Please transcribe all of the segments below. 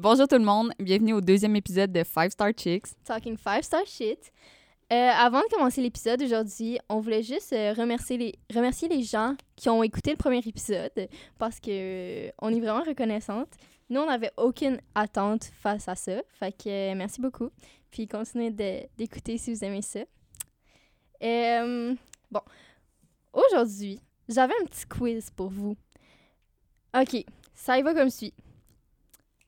Bonjour tout le monde, bienvenue au deuxième épisode de Five Star Chicks. Talking Five Star Shit. Euh, avant de commencer l'épisode aujourd'hui, on voulait juste euh, remercier, les, remercier les gens qui ont écouté le premier épisode parce que euh, on est vraiment reconnaissante. Nous, on n'avait aucune attente face à ça. Fait que merci beaucoup. Puis continuez d'écouter si vous aimez ça. Bon, aujourd'hui, j'avais un petit quiz pour vous. OK, ça y va comme suit.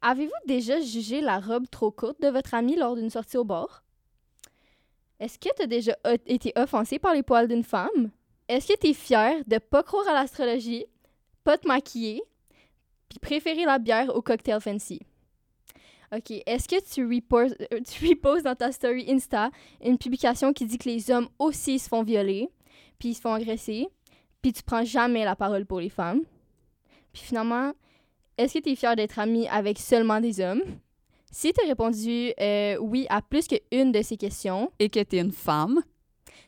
Avez-vous déjà jugé la robe trop courte de votre ami lors d'une sortie au bar? Est-ce que tu as déjà été offensé par les poils d'une femme? Est-ce que tu es fier de pas croire à l'astrologie, pas te maquiller, puis préférer la bière au cocktail fancy? OK. Est-ce que euh, tu reposes dans ta story Insta une publication qui dit que les hommes aussi se font violer, puis ils se font agresser, puis tu prends jamais la parole pour les femmes? Puis finalement, est-ce que tu es fier d'être ami avec seulement des hommes? Si tu as répondu euh, oui à plus qu'une de ces questions, Et que t'es une femme.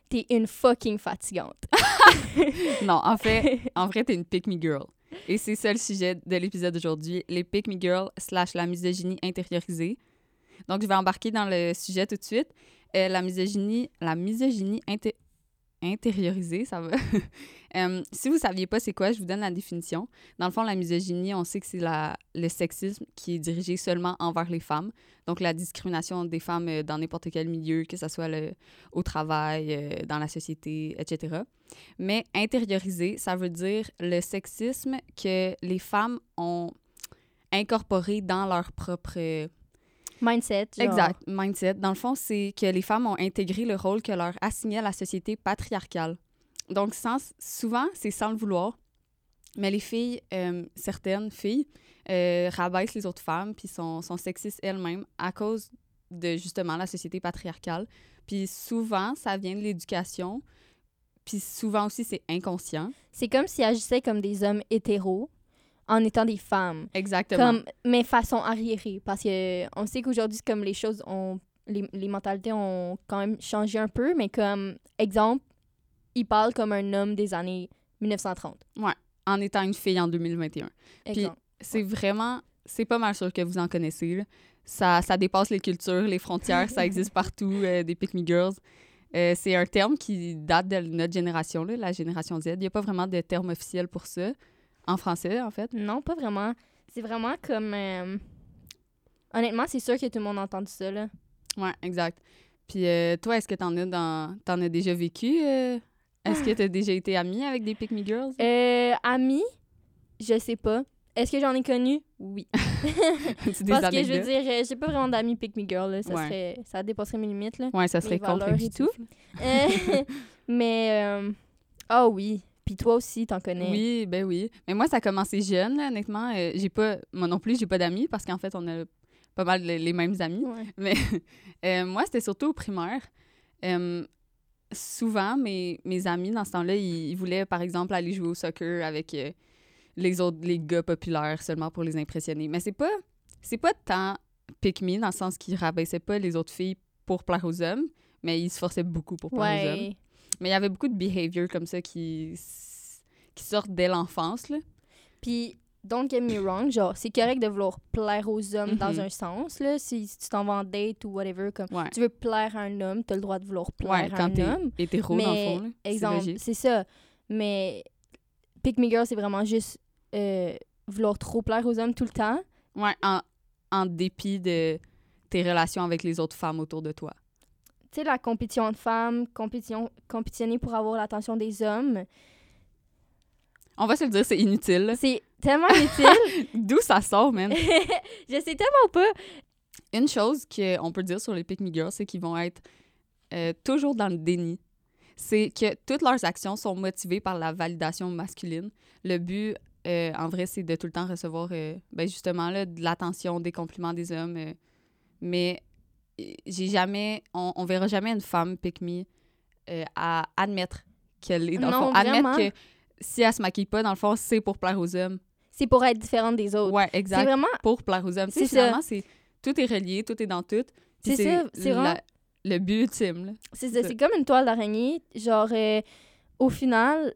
t'es une fucking fatigante. Non, en fait, en vrai, t'es une pick me girl. Et c'est ça le sujet de l'épisode d'aujourd'hui, les pick me girls slash la misogynie intériorisée. Donc, je vais embarquer dans le sujet tout de suite. Euh, la misogynie, la misogynie inté- intériorisée, ça va. Euh, si vous saviez pas c'est quoi, je vous donne la définition. Dans le fond, la misogynie, on sait que c'est le sexisme qui est dirigé seulement envers les femmes. Donc, la discrimination des femmes euh, dans n'importe quel milieu, que ce soit au travail, euh, dans la société, etc. Mais intériorisé, ça veut dire le sexisme que les femmes ont incorporé dans leur propre Mindset. genre. exact mindset. Dans le fond, c'est que les femmes ont intégré le rôle que leur assignait la société patriarcale. Donc, sans, souvent, c'est sans le vouloir. Mais les filles, euh, certaines filles, euh, rabaissent les autres femmes puis sont, sont sexistes elles-mêmes à cause de justement la société patriarcale. Puis souvent, ça vient de l'éducation. Puis souvent aussi, c'est inconscient. C'est comme s'ils agissaient comme des hommes hétéros en étant des femmes. Exactement. Comme, mais façon arriérée. Parce que on sait qu'aujourd'hui, comme les choses ont. Les, les mentalités ont quand même changé un peu, mais comme exemple, ils parlent comme un homme des années 1930. En étant une fille en 2021. Exemple. C'est vraiment, c'est pas mal sûr que vous en connaissez. là. Ça, ça dépasse les cultures, les frontières, ça existe partout, euh, des pick me girls. Euh, c'est un terme qui date de notre génération, là, la génération Z. Il n'y a pas vraiment de terme officiel pour ça, en français, en fait? Non, pas vraiment. C'est vraiment comme. euh, Honnêtement, c'est sûr que tout le monde a entendu ça, là. Ouais, exact. Puis euh, toi, est-ce que t'en as, dans, t'en as déjà vécu? euh? Est-ce que t'as déjà été amie avec des pick me girls? Euh, amis, je sais pas. Est-ce que j'en ai connu? Oui. Des Parce que je veux dire, j'ai pas vraiment d'amis pick me girl, là. Ça, Ouais. serait, ça dépasserait mes limites, là. Ouais, ça serait et contre-intuitif, tout. Mais, ah oui. Puis toi aussi, t'en connais. Oui, ben oui. Mais moi, ça a commencé jeune, là, honnêtement. Euh, j'ai pas, moi non plus, j'ai pas d'amis parce qu'en fait, on a pas mal les, les mêmes amis. Ouais. Mais euh, moi, c'était surtout au primaire. Euh, souvent, mes, mes amis, dans ce temps-là, ils, ils voulaient, par exemple, aller jouer au soccer avec les autres, les gars populaires seulement pour les impressionner. Mais c'est pas, c'est pas tant pick me dans le sens qu'ils rabaissaient pas les autres filles pour plaire aux hommes, mais ils se forçaient beaucoup pour plaire aux hommes. Mais il y avait beaucoup de behavior comme ça qui, qui sortent dès l'enfance, là. Puis, don't get me wrong, genre, c'est correct de vouloir plaire aux hommes dans Mhm. un sens, là. Si, si tu t'en vas en date ou whatever, comme Ouais. tu veux plaire à un homme, t'as le droit de vouloir plaire Ouais, à quand un t'es homme. hétéro, dans le Mais, fond, là. C'est Exemple, c'est ça. Mais pick me girl, c'est vraiment juste euh, vouloir trop plaire aux hommes tout le temps. Ouais, en, en dépit de tes relations avec les autres femmes autour de toi. Tu sais, la compétition de femmes, compétition, compétitionner pour avoir l'attention des hommes, On va se le dire, c'est inutile. c'est tellement utile. D'où ça sort, man? je sais tellement pas. Une chose qu'on peut dire sur les Pick Me Girls, c'est qu'ils vont être euh, toujours dans le déni. C'est que toutes leurs actions sont motivées par la validation masculine. Le but, euh, en vrai, c'est de tout le temps recevoir, euh, ben justement, là, de l'attention, des compliments des hommes. mais j'ai jamais, on, on verra jamais une femme Pick Me euh, à admettre qu'elle est, dans le fond, admettre vraiment. que si elle se maquille pas, dans le fond, c'est pour plaire aux hommes. C'est pour être différente des autres. Ouais, c'est exact. vraiment Pour plaire aux hommes. C'est finalement, c'est tout est relié, tout est dans tout. C'est ça, c'est vraiment- le but ultime. C'est ça, c'est comme une toile d'araignée. Genre, euh, au final,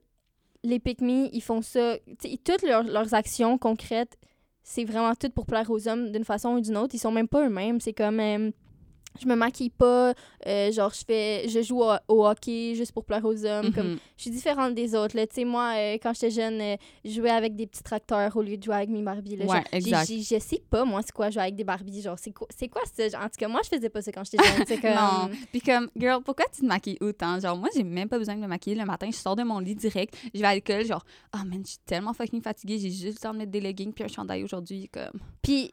les pick me, ils font ça. Toutes leurs, leurs actions concrètes, c'est vraiment tout pour plaire aux hommes d'une façon ou d'une autre. Ils sont même pas eux-mêmes. C'est comme. euh, je me maquille pas, euh, genre je fais je joue au, au hockey juste pour plaire aux hommes comme Mhm. je suis différente des autres là tu sais moi euh, quand j'étais jeune euh, je jouais avec des petits tracteurs au lieu de jouer avec mes Barbies là. Ouais, exact. je sais pas moi c'est quoi jouer avec des Barbies genre c'est quoi c'est quoi ça? En tout cas moi je faisais pas ça quand j'étais jeune c'est comme Non. Puis comme, girl, pourquoi tu te maquilles autant? Genre, moi, j'ai même pas besoin de me maquiller le matin. Je sors de mon lit direct. Je vais à l'école, genre, oh man, je suis tellement fucking fatiguée. J'ai juste le temps de mettre des leggings puis un chandail aujourd'hui. Comme, puis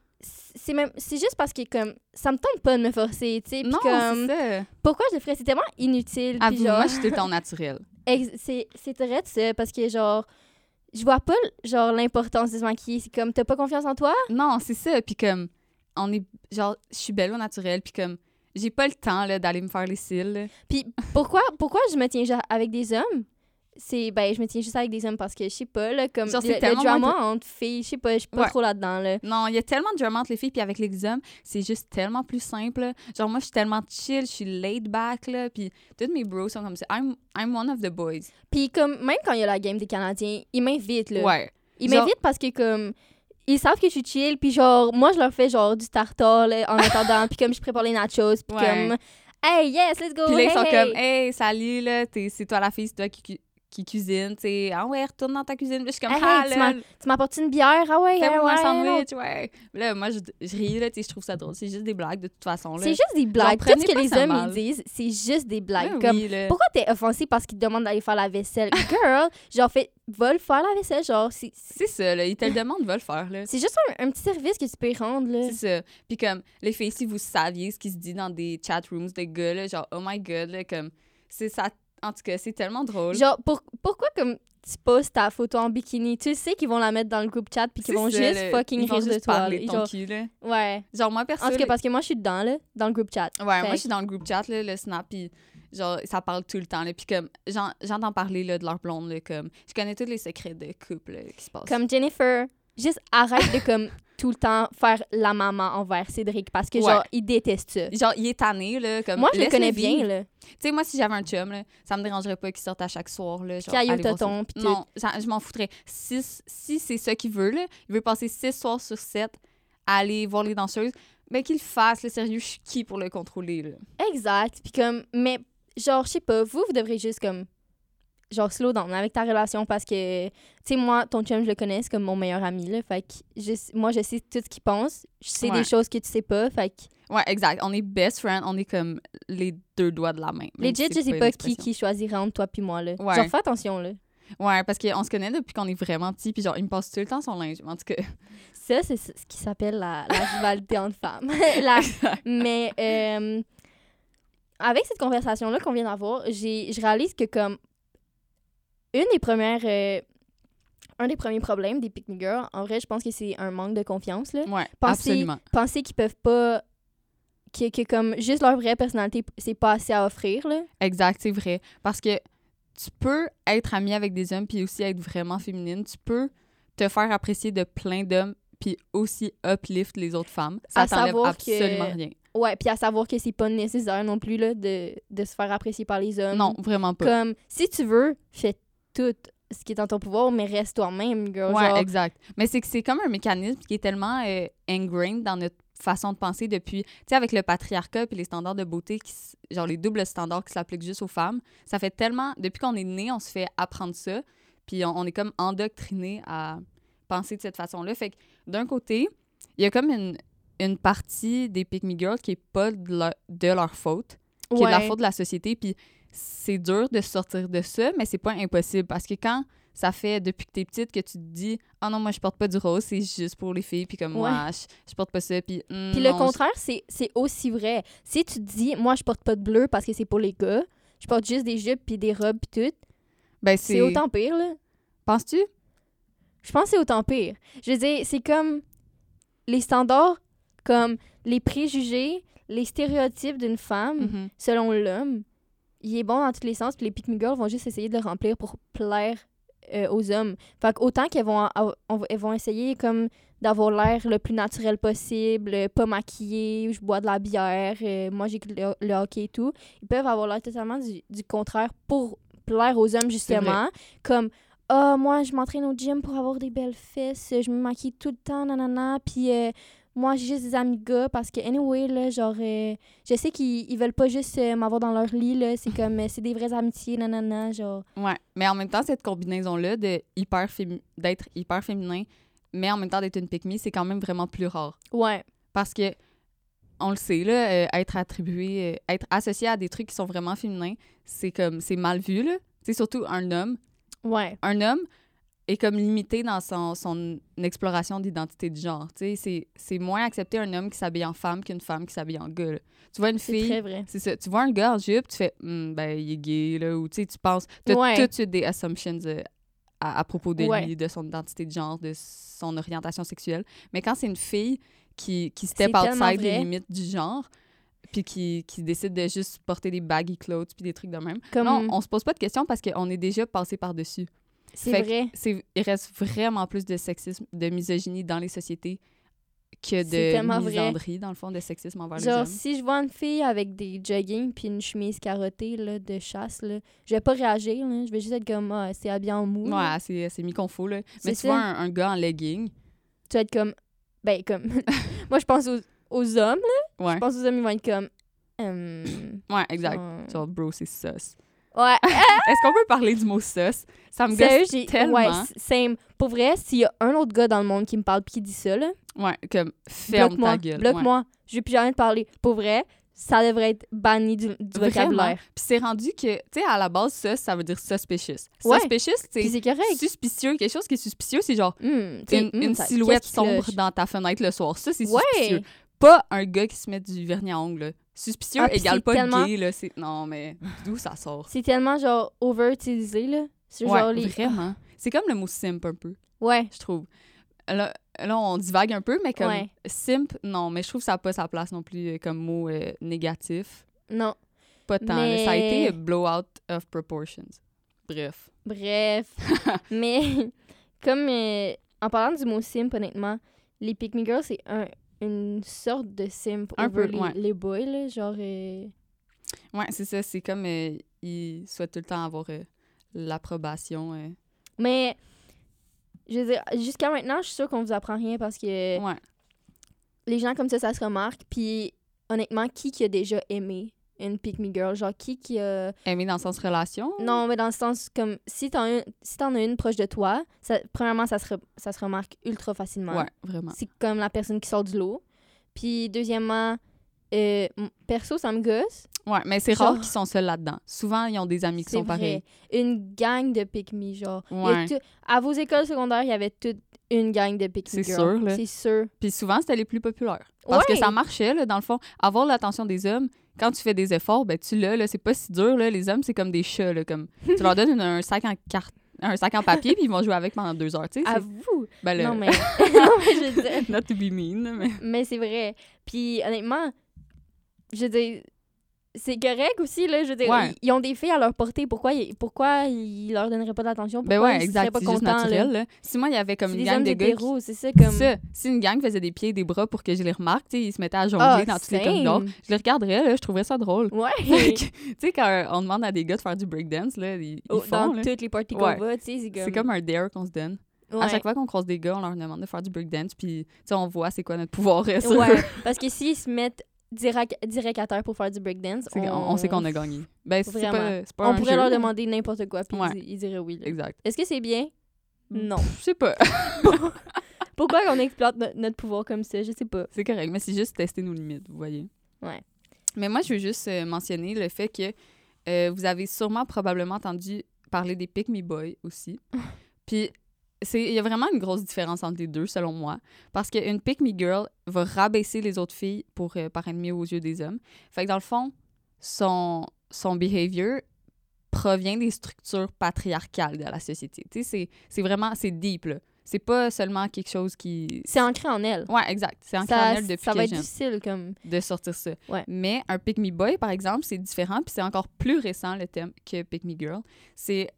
c'est même c'est juste parce que comme ça me tente pas de me forcer tu sais non, comme ça. pourquoi je le ferais? C'est tellement inutile puis Avoue, genre moi, je suis temps naturel. C'est c'est très ça parce que genre je vois pas genre l'importance de se maquiller c'est comme t'as pas confiance en toi? Non, c'est ça. Puis comme, on est, genre, je suis belle au naturel. Puis comme, j'ai pas le temps, là, d'aller me faire les cils. puis pourquoi pourquoi je me tiens avec des hommes? C'est ben je me tiens juste avec des hommes parce que je sais pas là comme Genre, le, le tellement drama moins entre filles je sais pas je suis pas Ouais. trop là dedans là Non, il y a tellement de drama entre les filles, puis avec les hommes, c'est juste tellement plus simple. Genre, moi, je suis tellement chill, je suis laid back, là, puis tous mes bros sont comme ça. I'm, I'm one of the boys. puis comme même quand il y a la game des Canadiens ils m'invitent là Ouais. ils Genre- m'invitent parce que comme ils savent que je suis chill puis genre moi je leur fais genre du tartare là, en attendant puis comme je prépare les nachos puis Ouais. comme hey yes let's go Puis là, hey, ils sont hey. comme, hey, salut, là, c'est toi la fille, c'est toi qui, qui cuisine, tu sais. Ah ouais, retourne dans ta cuisine. Puis je suis comme, Hey, ah, hey, tu là, tu m'apportes une bière ah ouais fais-moi ouais, un ouais, sandwich, ouais. Là, moi, je, je ris, là, tu sais, je trouve ça drôle. C'est juste des blagues, de toute façon. C'est juste des blagues. Tout ce que les hommes mal. ils disent, c'est juste des blagues. Ouais, Comme, oui, pourquoi t'es offensé parce qu'ils te demandent d'aller faire la vaisselle? Girl, genre, fais, va le faire la vaisselle. Genre, c'est C'est ça, là. Ils te le demandent, va le faire, là. c'est juste un, un petit service que tu peux y rendre, là. C'est ça. Puis comme, les filles, si vous saviez ce qui se dit dans des chat rooms de gars, là, genre, oh my god, là, comme, c'est ça. En tout cas, c'est tellement drôle. Genre, pour, pourquoi comme tu postes ta photo en bikini? Tu sais qu'ils vont la mettre dans le groupe chat puis qu'ils vont ça, juste fucking Ils vont rire de toi. Genre, cul, là. ouais. Genre, moi, perso, En tout cas, parce que moi, je suis dedans, là, dans le groupe chat. Ouais, moi, je suis dans le groupe chat, là, le Snap, puis genre, ça parle tout le temps, là. Puis comme, j'en- j'entends parler, là, de leur blonde, là, comme, je connais tous les secrets de couple, là, qui se passent. Comme Jennifer, juste arrête de comme tout le temps faire la maman envers Cédric parce que Ouais. genre, il déteste ça. Genre, il est tanné, là, comme... Moi, je le connais bien, là. Tu sais, moi, si j'avais un chum, là, ça me dérangerait pas qu'il sorte à chaque soir, là, genre, au pis tout. Non, je m'en foutrais. Si, si c'est ça qu'il veut, là, il veut passer six soirs sur sept à aller voir les danseuses, ben qu'il fasse, le sérieux, je suis qui pour le contrôler, là? Exact. Puis comme, mais genre, je sais pas, vous, vous devrez juste comme, genre, slow down avec ta relation parce que, tu sais, moi, ton chum, je le connais, c'est comme mon meilleur ami, là. Fait que je- moi, je sais tout ce qu'il pense. Je sais Ouais. des choses que tu sais pas. Fait que, Ouais, exact. On est best friends, on est comme les deux doigts de la main. même legit, si je sais pas qui, qui choisira entre toi puis moi, là. Ouais. Genre, fais attention, là. Ouais, parce qu'on se connaît depuis qu'on est vraiment petit, puis genre, il me passe tout le temps son linge. En tout cas, Ça, c'est ce qui s'appelle la, la rivalité entre femmes. La- Mais euh, avec cette conversation-là qu'on vient d'avoir, j'ai- je réalise que comme une des premières... euh, un des premiers problèmes des Pick Me Girls, en vrai, je pense que c'est un manque de confiance. Là. ouais, Penser- absolument. Penser qu'ils peuvent pas... Que, que comme juste leur vraie personnalité, c'est pas assez à offrir. Là. Exact, c'est vrai. Parce que tu peux être amie avec des hommes, puis aussi être vraiment féminine. Tu peux te faire apprécier de plein d'hommes, puis aussi uplift les autres femmes. Ça t'enlève que- absolument rien. Ouais, puis à savoir que c'est pas nécessaire non plus là, de, de se faire apprécier par les hommes. Non, vraiment pas. Comme, si tu veux, fais tout ce qui est en ton pouvoir, mais reste toi-même, girl. Ouais, genre. exact. Mais c'est que c'est comme un mécanisme qui est tellement euh, ingrained dans notre façon de penser depuis, tu sais, avec le patriarcat et les standards de beauté, qui, genre les doubles standards qui s'appliquent juste aux femmes, ça fait tellement, depuis qu'on est né, on se fait apprendre ça, puis on, on est comme endoctriné à penser de cette façon-là. Fait que d'un côté, il y a comme une, une partie des Pick Me Girls qui est pas de leur, de leur faute, qui est de la faute de la société, puis c'est dur de sortir de ça, mais c'est pas impossible parce que quand ça fait depuis que t'es petite que tu te dis ah non moi je porte pas du rose c'est juste pour les filles puis comme Ouais. moi je, je porte pas ça puis hum, Puis le non, contraire, c'est c'est aussi vrai. Si tu te dis, moi, je porte pas de bleu parce que c'est pour les gars, je porte juste des jupes puis des robes puis tout, ben c'est autant pire, là. penses-tu? Je pense que c'est autant pire. Je veux dire, c'est comme les standards, comme les préjugés, les stéréotypes d'une femme, Mhm. selon l'homme, il est bon dans tous les sens, puis les pick me girls vont juste essayer de le remplir pour plaire euh, aux hommes. Fait autant qu'elles vont, elles vont essayer comme d'avoir l'air le plus naturel possible, euh, pas maquillée, je bois de la bière, euh, moi j'écoute le, le hockey et tout. Ils peuvent avoir l'air totalement du, du contraire pour plaire aux hommes, justement. Comme, Ah, moi, je m'entraîne au gym pour avoir des belles fesses, je me maquille tout le temps, nanana, puis moi, j'ai juste des amis gars parce que, anyway, là, genre, euh, je sais qu'ils ils veulent pas juste euh, m'avoir dans leur lit, là, c'est comme, euh, c'est des vraies amitiés, nanana, genre. Ouais, mais en même temps, cette combinaison-là de hyper fémi- d'être hyper féminin, mais en même temps d'être une pick c'est quand même vraiment plus rare. Ouais, Parce que, on le sait, là, être attribué, être associé à des trucs qui sont vraiment féminins, c'est comme, c'est mal vu, là. C'est surtout un homme. ouais, Un homme est comme limité dans son, son exploration d'identité de genre. Tu sais, c'est- c'est moins accepter un homme qui s'habille en femme qu'une femme qui s'habille en gars. là. Tu vois une c'est fille, très vrai. c'est ça. Tu vois un gars en jupe, tu fais, Hmm, ben, il est gay, là, ou tu sais, tu penses, tu Ouais. tout de suite des assumptions euh, à, à propos de Ouais. lui, de son identité de genre, de son orientation sexuelle. Mais quand c'est une fille qui, qui C'est step outside les limites du genre, puis qui, qui décide de juste porter des baggy clothes, puis des trucs de même, Comme, non, on se pose pas de questions parce qu'on est déjà passé par-dessus. C'est vrai. C'est, il reste vraiment plus de sexisme, de misogynie dans les sociétés que de vrai. misandrie, dans le fond, de sexisme envers les Genre, hommes. si je vois une fille avec des jogging puis une chemise carottée là, de chasse, là, je vais pas réagir. Là. Je vais juste être comme, ah, c'est habillé en mou. Ouais, c'est, c'est mis qu'on faut, là. Mais tu vois un, un gars en legging, Tu vas être comme, ben, comme, moi, je pense aux, aux hommes. là. ouais, Je pense aux hommes, ils vont être comme, hum, ouais, exact. genre- Genre, bro, c'est sus. Ouais, Est-ce qu'on peut parler du mot sus? Ça me sérieux, gosse j'ai. tellement. Ouais, same. Pour vrai, s'il y a un autre gars dans le monde qui me parle puis qui dit ça, là, Ouais, comme, ferme ta gueule. ouais. Bloque-moi. Je vais plus jamais te parler. Pour vrai, ça devrait être banni du, du vocabulaire. Puis c'est rendu que, tu sais, à la base, sus, ça veut dire suspicious. Ouais. Suspicious, c'est correct. suspicieux. Quelque chose qui est suspicieux, c'est genre t'sais, une, hum, une ça- silhouette sombre dans ta fenêtre le soir. Ça, c'est suspicieux. Ouais. Pas un gars qui se met du vernis à ongles. Suspicieux Ah, égale pas tellement- gay, là. C'est... Non, mais d'où ça sort? C'est tellement genre over-utilisé, là. C'est Ouais, genre les. vraiment. C'est comme le mot simp un peu, Ouais. je trouve. Là, là, on divague un peu, mais comme Ouais. simp, non, mais je trouve que ça n'a pas sa place non plus euh, comme mot euh, négatif. Non. Pas tant. là. Ça a Mais- été blowout of proportions. Bref. Bref. Mais comme euh, en parlant du mot simp, honnêtement, les pick me girls, c'est un, une sorte de simp Un over peu, les, ouais. les boys, là. Genre. euh, Ouais, c'est ça. C'est comme euh, ils souhaitent tout le temps avoir euh, l'approbation. euh. Mais. Je veux dire, jusqu'à maintenant, je suis sûre qu'on vous apprend rien parce que Ouais. les gens comme ça, ça se remarque. Puis, honnêtement, qui qui a déjà aimé une pick me girl? Genre, qui qui a. Aimer dans le sens relation? Non, mais dans le sens comme si t'en as, une- si t'en as une proche de toi, ça, premièrement, ça se, re- ça se remarque ultra facilement. Ouais, vraiment. C'est comme la personne qui sort du lot. Puis, deuxièmement, euh, perso, ça me gosse. Ouais, mais c'est Genre- rare qu'ils sont seuls là-dedans. Souvent, ils ont des amis qui sont pareils. vrai. Une gang de pick me, genre. Ouais. tout- à vos écoles secondaires, il y avait toute une gang de pick me C'est sûr, là. C'est sûr. Puis souvent, c'était les plus populaires. Parce que ça marchait, là, dans le fond. Avoir l'attention des hommes, quand tu fais des efforts, ben tu l'as, là. C'est pas si dur, là. Les hommes, c'est comme des chats, là. Comme, tu leur donnes une- un sac en carte un sac en papier, puis ils vont jouer avec pendant deux heures, tu sais. À vous. Ben, le- Non, mais. non, mais je veux dire. Not to be mean, mais... Mais c'est vrai. Puis honnêtement, je veux dire, c'est correct aussi, là. Je veux dire, Ouais. ils, ils ont des filles à leur portée. Pourquoi, ils- pourquoi ils leur donneraient pas d'attention? Ben ouais, ils seraient exact. pas C'est juste contents, naturel, là? là. Si moi, il y avait comme une gang de gars... c'est ça, comme... Ça, si une gang faisait des pieds et des bras pour que je les remarque, tu sais, ils se mettaient à jongler Ah, dans tous les corridors, je les regarderais, là, je trouverais ça drôle. Ouais. Tu sais, quand on demande à des gars de faire du breakdance, là, ils, ils Oh, font, dans toutes les parties Ouais. qu'on va, tu sais, c'est comme... C'est comme un dare qu'on se donne. À Ouais. chaque fois qu'on croise des gars, on leur demande de faire du breakdance, puis on voit c'est quoi notre pouvoir Ouais, parce que s'ils se mettent direct, direct à terre pour faire du breakdance, on, on sait qu'on a gagné. Ben, c'est pas, On un pourrait jeu, leur demander n'importe quoi, puis Ouais. ils, ils diraient oui. là. Exact. Est-ce que c'est bien? Non. Je sais pas. Pourquoi on exploite no- notre pouvoir comme ça? Je sais pas. c'est correct, mais c'est juste tester nos limites, vous voyez. Ouais. Mais moi, je veux juste euh, mentionner le fait que euh, vous avez sûrement probablement entendu parler des Pick Me Boys aussi. Puis il y a vraiment une grosse différence entre les deux selon moi parce qu'une Pick Me Girl va rabaisser les autres filles pour euh, paraître mieux aux yeux des hommes. Fait que dans le fond, son son behavior provient des structures patriarcales de la société. Tu sais, c'est- vraiment c'est deep là. C'est pas seulement quelque chose qui C'est ancré en elle. Ouais, exact. C'est ancré ça, en elle depuis ça va être difficile comme... de sortir ça. Ouais. Mais un Pick Me Boy, par exemple, c'est différent, puis c'est encore plus récent le thème que Pick Me Girl. C'est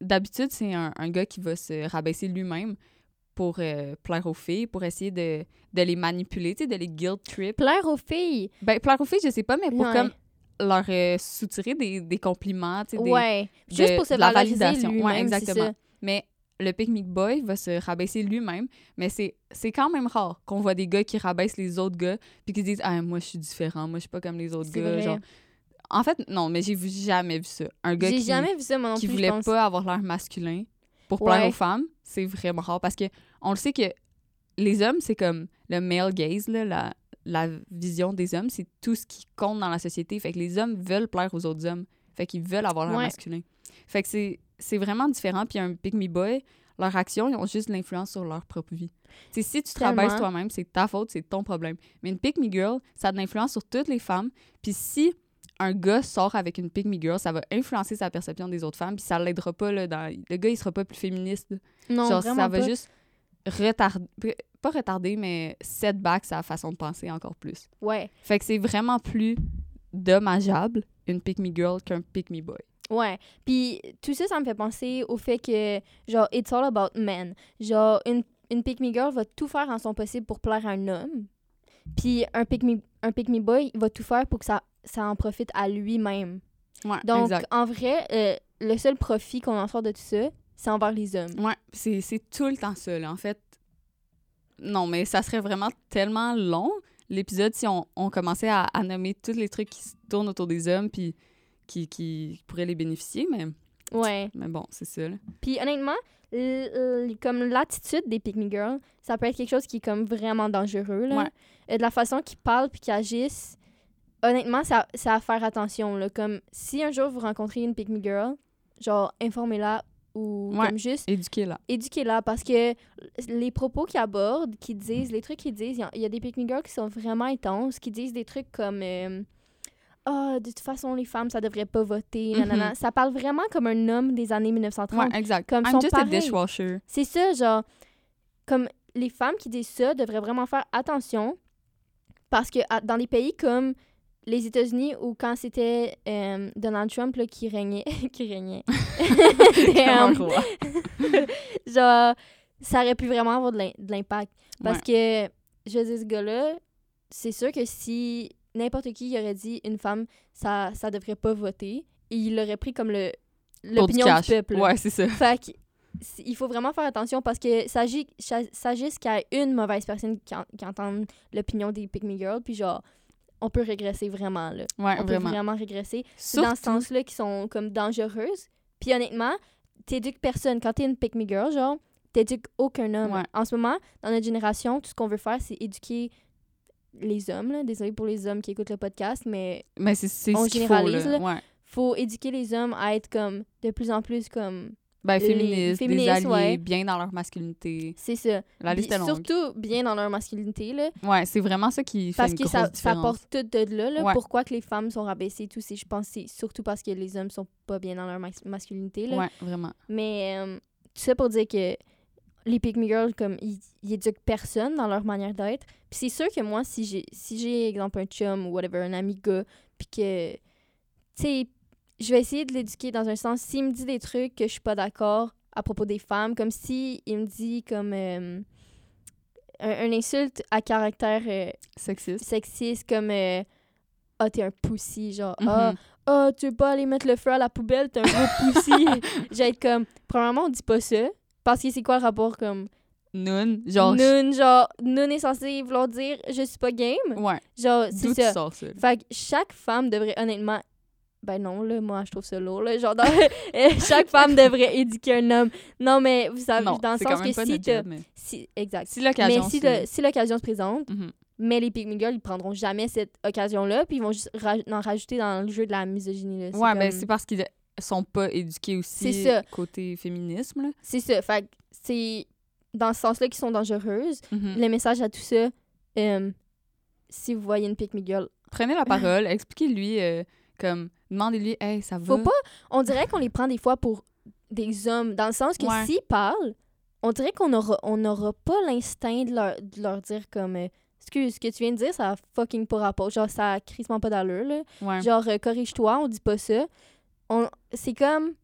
d'habitude c'est un, un gars qui va se rabaisser lui-même pour euh, plaire aux filles, pour essayer de, de les manipuler, tu sais, de les guilt trip. Plaire aux filles? Ben plaire aux filles, je sais pas, mais pour Ouais. comme leur euh, soutirer des, des compliments, tu sais, des- Ouais. de- Juste pour se de la validation. Ouais, exactement. Mais le pick me boy va se rabaisser lui-même, mais c'est c'est quand même rare qu'on voit des gars qui rabaissent les autres gars puis qui disent ah moi je suis différent, moi je suis pas comme les autres gars vrai. genre en fait non, mais j'ai vu- jamais vu ça. Un gars qui jamais vu ça, moi non qui plus, je voulait pense. pas avoir l'air masculin pour plaire Ouais. aux femmes, c'est vraiment rare parce que on le sait que les hommes, c'est comme le male gaze, là, la, la vision des hommes, c'est tout ce qui compte dans la société. Fait que les hommes veulent plaire aux autres hommes. Fait qu'ils veulent avoir l'air Ouais. masculin. Fait que c'est, c'est vraiment différent. Puis un pick me boy, leurs actions, ils ont juste de l'influence sur leur propre vie. T'sais, si tu Tellement. rabaisses toi-même, c'est ta faute, c'est ton problème. Mais une pick me girl, ça a de l'influence sur toutes les femmes. Puis si un gars sort avec une pick me girl, ça va influencer sa perception des autres femmes, puis ça l'aidera pas là, dans le gars il sera pas plus féministe. là. Non, Genre vraiment ça va pas. juste retarder pas retarder mais setback sa façon de penser encore plus. Ouais, Fait que c'est vraiment plus dommageable une pick me girl qu'un pick me boy. ouais. Puis tout ça, ça me fait penser au fait que, genre, it's all about men. Genre, une, une pick-me girl va tout faire en son possible pour plaire à un homme. Puis un pick-me un pick me boy, il va tout faire pour que ça, ça en profite à lui-même. Ouais, Donc, exact. en vrai, euh, le seul profit qu'on en sort de tout ça, c'est envers les hommes. Ouais, c'est tout le temps ça là. En fait non, mais ça serait vraiment tellement long l'épisode si on, on commençait à, à nommer tous les trucs qui se tournent autour des hommes puis qui, qui pourraient les bénéficier mais Ouais. mais bon, c'est ça là. Puis honnêtement, comme l'attitude des me girls, ça peut être quelque chose qui est comme vraiment dangereux là. Ouais. Euh, de la façon qu'ils parlent puis qu'ils agissent, honnêtement, ça, ça à faire attention là. Comme si un jour vous rencontrez une pick me girl, genre informez-la ou Ouais. comme juste Éduquer là. éduquez-la parce que les propos qu'ils abordent, qu'ils disent, les trucs qu'ils disent, il y a- il y, a des pick me girls qui sont vraiment intenses, qui disent des trucs comme euh, ah de toute façon les femmes ça devrait pas voter, nanana. Mhm. Ça parle vraiment comme un homme des années 1930. Ouais, exact. Comme I'm just a pareils. dishwasher. C'est ça, genre, comme les femmes qui disent ça devraient vraiment faire attention parce que à- dans des pays comme les États-Unis ou quand c'était euh, Donald Trump là, qui régnait, qui régnait, roi. genre, ça aurait pu vraiment avoir de l'im- de l'impact. Parce que, je veux dire, ce gars-là, c'est sûr que si n'importe qui aurait dit une femme, ça, ça devrait pas voter, il l'aurait pris comme le du l'opinion du, peuple. Ouais, c'est ça. Fait que, il faut vraiment faire attention parce que s'agit s'agisse qu'il y a une mauvaise personne qui, en- qui entende l'opinion des Pick Me Girls, puis genre, on peut régresser vraiment, là. Ouais, on vraiment. peut vraiment régresser. C'est dans ce sens-là qui sont comme dangereuses. Puis honnêtement, t'éduques personne. Quand t'es une Pick Me Girl, genre, t'éduques aucun homme. Ouais. En ce moment, dans notre génération, tout ce qu'on veut faire, c'est éduquer les hommes, là. Désolée pour les hommes qui écoutent le podcast, mais Mais c'est c'est On ce qu'il faut, généralise, là. là. Ouais. faut éduquer les hommes à être comme, de plus en plus comme... Ben, Les féministes, féministes, des alliés, ouais. bien dans leur masculinité. C'est ça. La liste est longue. Surtout bien dans leur masculinité, là. Ouais, c'est vraiment ça qui fait Parce une que grosse ça, ça différence. porte tout de là, là. Ouais. Pourquoi que les femmes sont rabaissées et tout, c'est, je pense c'est surtout parce que les hommes sont pas bien dans leur mas- masculinité, là. Ouais, vraiment. Mais euh, tout ça pour dire que les me girls, comme, ils, ils éduquent personne dans leur manière d'être. Puis c'est sûr que moi, si j'ai, si j'ai, exemple, un chum ou whatever, un ami gars, puis que, tu sais, je vais essayer de l'éduquer dans un sens. S'il me dit des trucs que je suis pas d'accord à propos des femmes, comme si il me dit comme euh, un, un insulte à caractère euh, Sexiste. sexiste, comme euh, ah, t'es un pussy, genre, Mhm. ah, ah, tu veux pas aller mettre le feu à la poubelle, t'es un gros pussy. J'ai être comme, premièrement, on dit pas ça. Parce que c'est quoi le rapport comme Noun, genre. Noun, genre, Noun est censé vouloir dire je suis pas game. Ouais. Genre, c'est ça. sors ça? Fait que chaque femme devrait honnêtement. Ben non, là, moi, je trouve ça lourd, là. Genre, dans- chaque femme devrait éduquer un homme. Non, mais vous savez, Non, dans le sens que si job, mais Si, exact. si l'occasion si, se présente, Mhm. mais les Me Girls, ils prendront jamais cette occasion-là, puis ils vont juste ra- en rajouter dans le jeu de la misogynie, là. Ouais, ben comme- c'est parce qu'ils sont pas éduqués aussi ça. côté féminisme. C'est ça. Fait que c'est dans ce sens-là qu'ils sont dangereuses. Mhm. Le message à tout ça, euh, si vous voyez une Me Girl, Prenez la parole, expliquez-lui, euh, comme, demandez-lui, hey, ça va? Faut pas. On dirait qu'on les prend des fois pour des hommes, dans le sens que Ouais. s'ils parlent, on dirait qu'on aura, on n'aura pas l'instinct de leur, de leur dire comme. euh, Excuse, ce que tu viens de dire, ça a fucking pas rapport. Genre, ça a crissement pas d'allure, là. Ouais. Genre, euh, corrige-toi, on dit pas ça. On, c'est comme.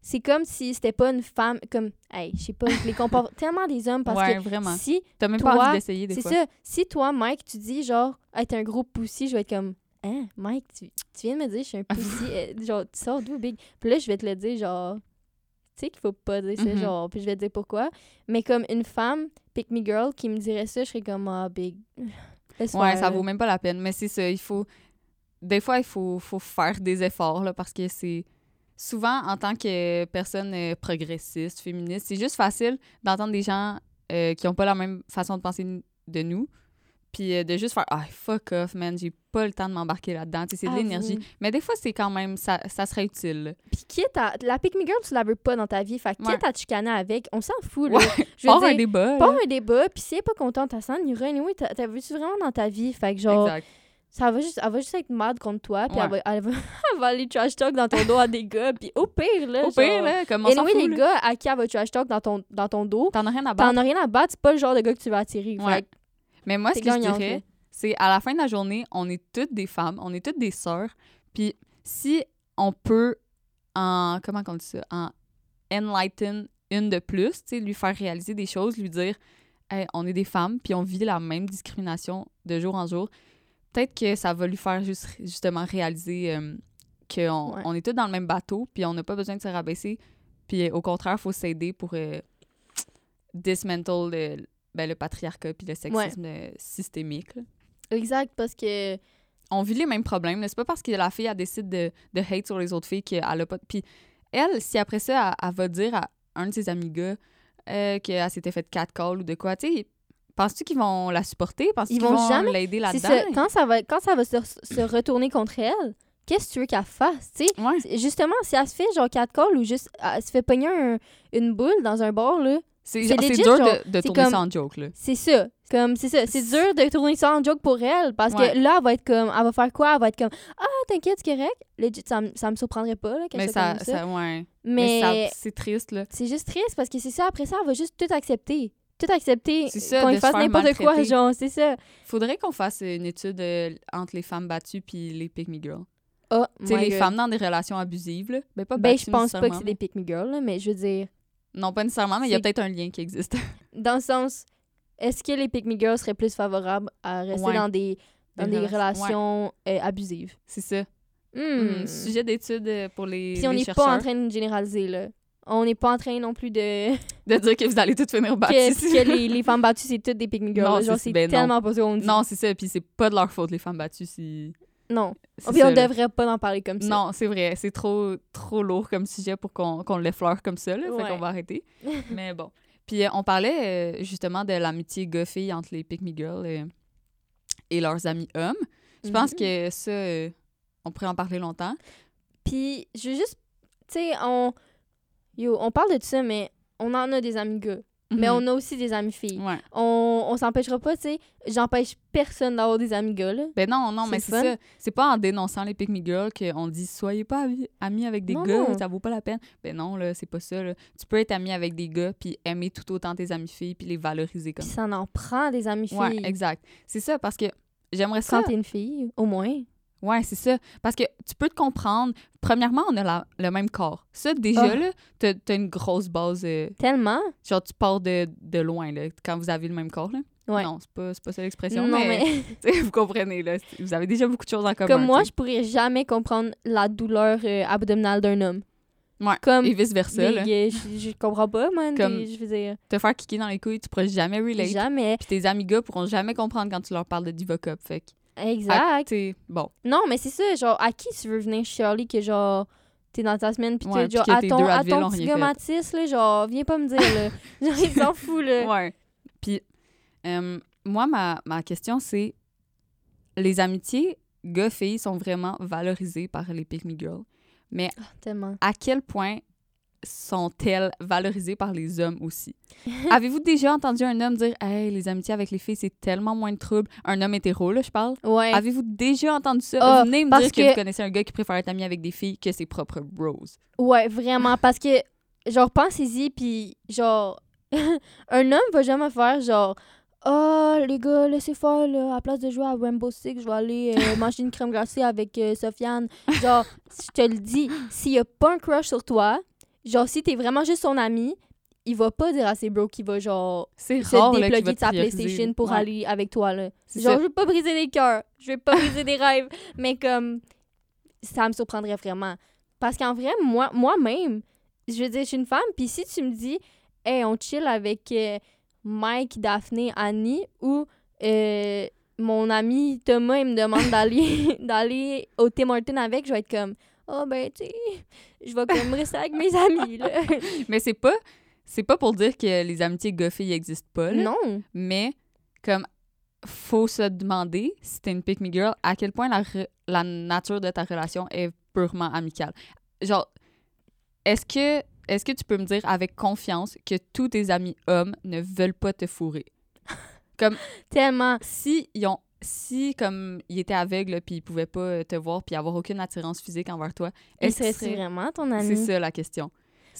C'est comme si c'était pas une femme. Comme. Hey, je sais pas, je les compare tellement des hommes parce ouais, que vraiment. si. T'as même toi, pas envie d'essayer des C'est fois. ça. Si toi, Mike, tu dis genre, hey, t'es un gros poussi, je vais être comme. Hein, Mike, tu, tu viens de me dire, je suis un poussi. euh, genre, tu sors d'où, big? Puis là, je vais te le dire, genre, sais qu'il faut pas dire ça, Mhm. genre, puis je vais te dire pourquoi. Mais comme une femme, pick me girl, qui me dirait ça, je serais comme, ah, big. Ouais, faire, ça vaut même pas la peine. Mais c'est ça, il faut. Des fois, il faut, faut faire des efforts, là, parce que c'est. Souvent, en tant que personne euh, progressiste, féministe, c'est juste facile d'entendre des gens euh, qui ont pas la même façon de penser de nous. Puis euh, de juste faire Ah, fuck off, man, j'ai pas le temps de m'embarquer là-dedans. Tu c'est de Avoue. l'énergie. Mais des fois, c'est quand même. Ça, ça serait utile. Puis quitte à. La pick me girl, tu la veux pas dans ta vie. Fait quitte Ouais. à te chicaner avec, on s'en fout, là. Ouais, Je veux Pas un débat. pas un débat, puis si elle est pas contente, elle s'en ira. Anyway, t'as t'as vu-tu vraiment dans ta vie? Fait que genre, Exact. ça va juste, elle va juste être mad contre toi, puis Ouais. elle, va, elle, va, elle va aller trash talk dans ton dos à des gars, puis au pire, là. Au pire, là, comme on Anyway, fout, les là. gars à qui elle va trash talk dans ton, dans ton dos, T'en as rien à battre. t'en as rien à battre, c'est pas le genre de gars que tu vas attirer. Fait Mais moi, ce que je dirais, c'est à la fin de la journée, on est toutes des femmes, on est toutes des sœurs. Puis si on peut en comment on dit ça, en enlighten une de plus, tu sais, lui faire réaliser des choses, lui dire Hey, on est des femmes, puis on vit la même discrimination de jour en jour. Peut-être que ça va lui faire juste, justement réaliser euh, qu'on Ouais. on est tous dans le même bateau, puis on n'a pas besoin de se rabaisser. Puis euh, au contraire, il faut s'aider pour euh, dismantle le, ben, le patriarcat puis le sexisme euh, systémique. là. Exact, parce que. On vit les mêmes problèmes. C'est pas parce que la fille, elle décide de, de hate sur les autres filles qu'elle a pas... Puis elle, si après ça, elle, elle va dire à un de ses amis gars euh, qu'elle s'était fait catcall ou de quoi, tu sais, penses-tu qu'ils vont la supporter? Ils qu'ils vont jamais- l'aider là-dedans? quand ça va, quand ça va se, se retourner contre elle, qu'est-ce que tu veux qu'elle fasse, tu sais? Ouais. C'est- Justement, si elle se fait genre 4 calls ou juste elle se fait pogner un- une boule dans un bar, là, C'est dur de, tourner comme- ça en joke, là. c'est ça. Comme, c'est ça. C'est dur de tourner ça en joke pour elle parce Ouais. que là, elle va être comme, elle va faire quoi? Elle va être comme, ah, t'inquiète, c'est correct. Legit, ça, me- ça me surprendrait pas, là, qu'elle Mais soit ça, comme ça. ça, ouais. Mais, Mais c'est triste, là. c'est juste triste parce que c'est ça. Après ça, elle va juste tout accepter. Tout accepter qu'on lui fasse n'importe quoi, genre, c'est ça. Faudrait qu'on fasse une étude euh, entre les femmes battues puis les me girls. Oh, les God. femmes dans des relations abusives, là. Ben, pas Ben, battues je pense pas que c'est des pick me girls, là, mais je veux dire, Non, pas nécessairement, mais il y a peut-être un lien qui existe. dans le sens, est-ce que les me girls seraient plus favorables à rester Ouais. dans des, dans Des des relations- euh, abusives? C'est ça. Hmm, Sujet d'étude euh, pour les, Puis on n'est pas en train de généraliser, là. On n'est pas en train non plus de... De dire que vous allez toutes finir battues. que, que les, les femmes battues, c'est toutes des me girls. Non. Genre, c'est- ben non. tellement pas ça qu'on dit. Non, c'est ça. Puis c'est pas de leur faute, les femmes battues. Si... Non. Puis ça, on là. devrait pas en parler comme ça. Non, c'est vrai. C'est trop, trop lourd comme sujet pour qu'on l'effleure comme ça. Là, Fait Ouais. qu'on va arrêter. Mais bon. Puis euh, on parlait euh, justement de l'amitié gars-filles entre les pick me girls euh, et leurs amis hommes. Je pense Mhm. que ça, euh, on pourrait en parler longtemps. Puis je veux juste... Tu sais, on... Yo, on parle de tout ça, mais on en a des amis gars. Mais Mhm. on a aussi des amis filles. Ouais. On, on s'empêchera pas, tu sais. J'empêche personne d'avoir des amis gars, là. Ben non, non, mais c'est ça. C'est pas en dénonçant les pick me girls qu'on dit soyez pas amis- avec des Non, gars, non. ça vaut pas la peine. Ben non, là, c'est pas ça. Là. Tu peux être ami avec des gars puis aimer tout autant tes amis filles puis les valoriser comme Puis ça en prend des amis filles. Ouais, exact. C'est ça parce que j'aimerais ça. Quand t'es une fille, au moins. Ouais, c'est ça. Parce que tu peux te comprendre. Premièrement, on a la- le même corps. Ça, déjà, Ah. là, t'as t'as une grosse base. euh, Tellement. genre, tu pars de, de loin, là, quand vous avez le même corps, là. Ouais. Non, c'est pas, pas ça l'expression, non, mais, mais... vous comprenez, là. Vous avez déjà beaucoup de choses en commun. Comme moi, je pourrais jamais comprendre la douleur euh, abdominale d'un homme. Ouais, Comme Et vice-versa, des- je, je comprends pas, man. Comme- des- je veux dire, Te faire kicker dans les couilles, tu pourras jamais relate. jamais. Puis tes amis gars pourront jamais comprendre quand tu leur parles de Divocop. Fait que, Exact. bon. Non, mais c'est ça. Genre, à qui tu veux venir Shirley que genre t'es dans ta semaine pis Ouais, genre puis à ton, à ton petit gars là, genre, viens pas me dire, là. genre, il s'en fout, là. Ouais. Puis, euh, moi, ma, ma question, c'est les amitiés gars-filles sont vraiment valorisées par les Pick Me Girls. Mais Tellement. à quel point sont-elles valorisées par les hommes aussi? Avez-vous déjà entendu un homme dire Hey, les amitiés avec les filles, c'est tellement moins de troubles? Un homme hétéro, là, je parle. Ouais. Avez-vous déjà entendu ça? Vous venez me parce dire que... que- vous connaissez un gars qui préfère être ami avec des filles que ses propres bros. Ouais, vraiment. Parce que, genre, pensez-y, puis genre, un homme va jamais faire genre, ah, les gars, laissez faire, là, à la place de jouer à Rainbow Six, je vais aller euh, manger une crème glacée avec euh, Sofiane. Genre, je te le dis, s'il y a pas un crush sur toi, genre, si t'es vraiment juste son ami, il va pas dire à ses bros qu'il va, genre, se rare là, de sa PlayStation pour Ouais. aller avec toi, là. Genre, ça. je vais pas briser des cœurs, je vais pas briser des rêves, mais comme, ça me surprendrait vraiment. Parce qu'en vrai, moi, moi-même, je veux dire, je suis une femme, puis si tu me dis, hey, on chill avec euh, Mike, Daphné, Annie, ou euh, mon ami Thomas, il me demande d'aller d'aller au Tim Hortons avec, je vais être comme, oh ben, tu je vais comme rester avec mes amis, là. Mais c'est pas, c'est pas pour dire que les amitiés goffées n'existent pas, là. non. Mais, comme, faut se demander, si t'es une pick me girl, à quel point la, la nature de ta relation est purement amicale. Genre, est-ce que, est-ce que tu peux me dire avec confiance que tous tes amis hommes ne veulent pas te fourrer? Tellement. Si ils ont si comme ils étaient aveugles puis ils pouvaient pas euh, te voir puis avoir aucune attirance physique envers toi, Est-ce que c'est c'est vraiment ton c'est ami? ça la question.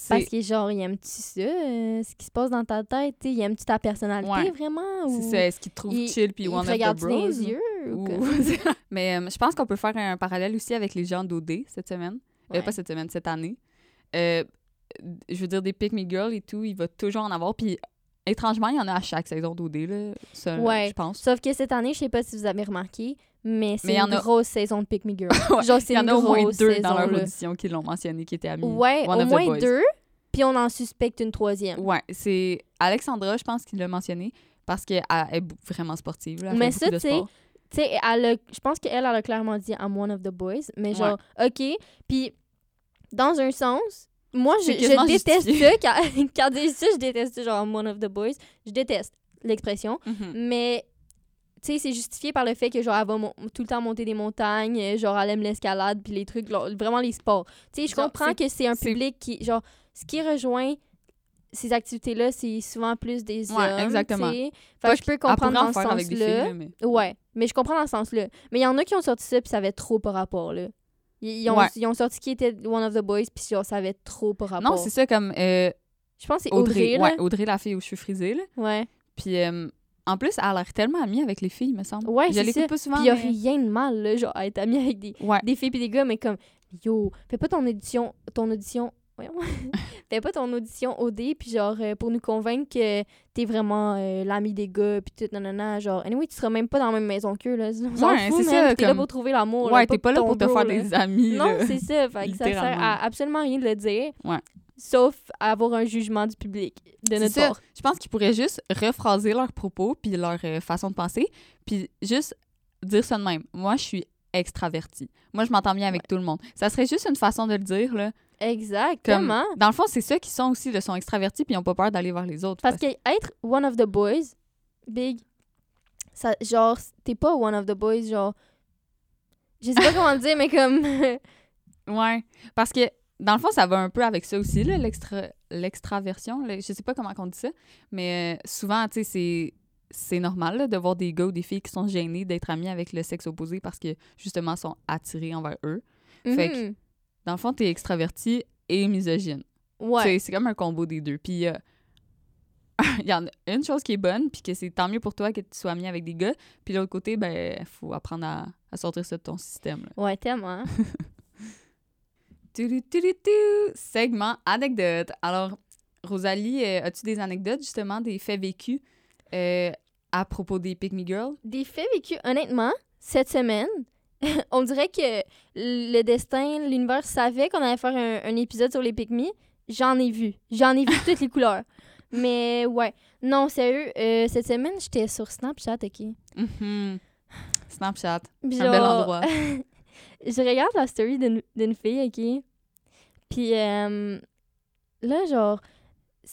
Parce C'est que genre, il aime-tu ça, euh, ce qui se passe dans ta tête? Il aime-tu ta personnalité Ouais. vraiment? Ou c'est ça, est-ce qu'ils te trouvent il- chill puis il one of the bros? les yeux? Ou comme- Mais euh, je pense qu'on peut faire un parallèle aussi avec les gens d'OD cette semaine. Euh, pas cette semaine, cette année. Je veux dire, des pick me girls et tout, il va toujours en avoir. Puis étrangement, il y en a à chaque saison d'OD, là. Ça, Ouais. je pense. Sauf que cette année, je sais pas si vous avez remarqué, mais c'est une a- grosse saison de Pick Me Girl. Genre, Il y en a au moins deux saison, dans leur là. audition qui l'ont mentionné, qui étaient amis. Ouais, One au moins deux, puis on en suspecte une troisième. Ouais, c'est Alexandra, je pense qu'il l'a mentionné, parce qu'elle est vraiment sportive. Là, elle Mais fait ça, tu sais, je pense qu'elle, elle a clairement dit I'm one of the boys, mais genre, OK. Puis, dans un sens, moi, je, déteste justifié. ça. Quand, quand dit ça, je déteste ça, genre one of the boys. Je déteste l'expression. Mhm. Mais, tu sais, c'est justifié par le fait que, genre, elle va tout le temps monter des montagnes, euh, genre, elle aime l'escalade, puis les trucs, genre, vraiment les sports. Tu sais, je comprends que c'est un public qui, genre, ce qui rejoint ces activités-là, c'est souvent plus des Ouais, hommes. exactement. que je peux comprendre dans ce sens-là. là, mais... Ouais, mais je comprends dans ce sens-là. Mais il y en a qui ont sorti ça, puis ça avait trop par rapport, là. Ils, ont, Ouais. ils ont sorti qui était One of the Boys, puis ça avait trop par rapport. Non, c'est ça, comme euh, Je pense que c'est Audrey, Audrey, là. ouais, Audrey, la fille aux cheveux frisés, là. Ouais. Puis, euh, en plus, elle a l'air tellement amie avec les filles, me semble. Ouais, Je l'écoute pas souvent, Puis il y a mais- rien de mal, là, genre, à être ami avec des, Ouais. des filles puis des gars, mais comme, yo, fais pas ton audition, ton audition, voyons, fais pas ton audition OD, puis genre, euh, pour nous convaincre que t'es vraiment euh, l'ami des gars, puis tout, nanana, genre, anyway, tu seras même pas dans la même maison qu'eux, là, on Ouais, c'est ça, t'es là pour trouver l'amour, Ouais, t'es pas pas là pour te faire là. des amis, Non, c'est ça, fait que ça sert à absolument rien de le dire, Ouais. sauf avoir un jugement du public, de notre ça. part. Je pense qu'ils pourraient juste rephraser leurs propos puis leur euh, façon de penser, puis juste dire ça de même. Moi, je suis extravertie. Moi, je m'entends bien avec tout le monde. Ça serait juste une façon de le dire, là. Exactement. Dans le fond, c'est ça qui sont aussi, là, sont extravertis puis ils ont pas peur d'aller vers les autres. Parce que être one of the boys, big, ça, genre, t'es pas one of the boys, genre. Je sais pas comment dire, mais comme. Ouais. Parce que, dans le fond, ça va un peu avec ça aussi, là, l'extra... l'extraversion. là. Je sais pas comment on dit ça, mais euh, souvent, tu sais, c'est... C'est normal là, de voir des gars ou des filles qui sont gênés d'être amis avec le sexe opposé parce que justement sont attirés envers eux. Fait que- Mhm. Dans le fond, t'es extraverti et misogyne. Ouais. C'est- C'est comme un combo des deux. Puis euh, il y en a une chose qui est bonne, puis que c'est tant mieux pour toi que tu sois ami avec des gars. Puis l'autre côté, ben, faut apprendre à, à sortir ça de ton système. là. Ouais, tellement. Tudu, tudu, tu. Segment anecdote. Alors, Rosalie, euh, as-tu des anecdotes, justement, des faits vécus euh, à propos des Pick Me Girls? Des faits vécus, honnêtement, cette semaine, on dirait que le destin, l'univers savait qu'on allait faire un, un épisode sur les Me. J'en ai vu. J'en ai vu toutes les couleurs. Mais ouais. Non, sérieux, euh, cette semaine, j'étais sur Snapchat, OK? Mhm. Snapchat, Puis un bel genre, endroit. je regarde la story d'une fille, OK? Puis euh, là, genre,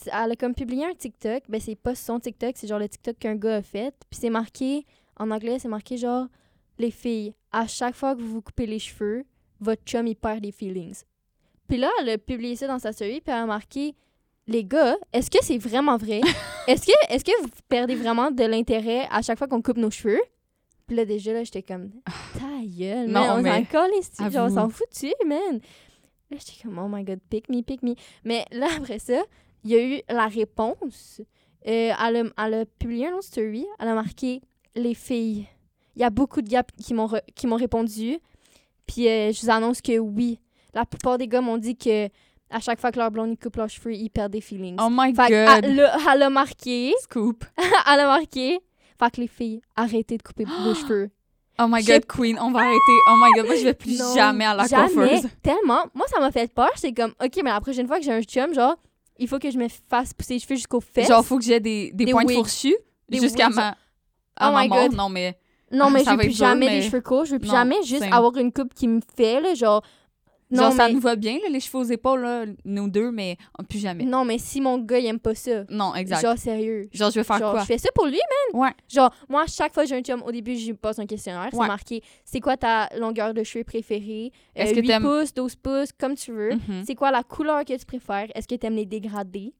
elle a comme publié un TikTok. Ben, c'est pas son TikTok, c'est genre le TikTok qu'un gars a fait. Puis c'est marqué, en anglais, c'est marqué genre, les filles, à chaque fois que vous vous coupez les cheveux, votre chum, il perd des feelings. Puis là, elle a publié ça dans sa story, puis elle a marqué, les gars, est-ce que c'est vraiment vrai? est-ce que, est que vous perdez vraiment de l'intérêt à chaque fois qu'on coupe nos cheveux? Puis là, déjà, là, j'étais comme, ta gueule, Non, man, on s'en calisse, genre, on s'en foutu, man? Là, j'étais comme, oh my god, pick me, pick me. Mais là, après ça, il y a eu la réponse. Euh, elle, a, elle a publié un autre story. Elle a marqué les filles. Il y a beaucoup de gars qui m'ont re- qui m'ont répondu. Puis euh, je vous annonce que oui. La plupart des gars m'ont dit que à chaque fois que leur blonde coupe leurs cheveux, ils perdent des feelings. Oh my Fait god! elle, a- elle a marqué. Scoop! elle a marqué. Fait que les filles, arrêtez de couper vos cheveux. Oh my god, Queen, on va arrêter. Oh my god, moi, je vais plus Non, jamais à la jamais, coiffeuse. Tellement. Moi, ça m'a fait peur. C'est comme, OK, mais la prochaine fois que j'ai un chum, genre, il faut que je me fasse pousser les cheveux jusqu'aux fesses. Genre, faut que j'ai des, des, Des pointes fourchues jusqu'à ma, à Oh ma my mort. God. Non, mais non, mais je ça veux plus jamais mais- des cheveux courts. Je veux plus Non, jamais juste avoir une coupe qui me fait, là, genre... Non, genre, ça mais... nous va bien, là, les cheveux aux épaules, là, nous deux, mais oh, plus jamais. Non, mais si mon gars, il aime pas ça, Non, exact. genre, sérieux. Genre, je vais faire genre, quoi? je fais ça pour lui, man. Ouais. Genre, moi, chaque fois que j'ai un chum, au début, je lui pose un questionnaire. C'est marqué, c'est quoi ta longueur de cheveux préférée? Euh, Est-ce que 8 t'aimes- pouces, 12 pouces, comme tu veux. Mhm. C'est quoi la couleur que tu préfères? Est-ce que tu aimes les dégradés?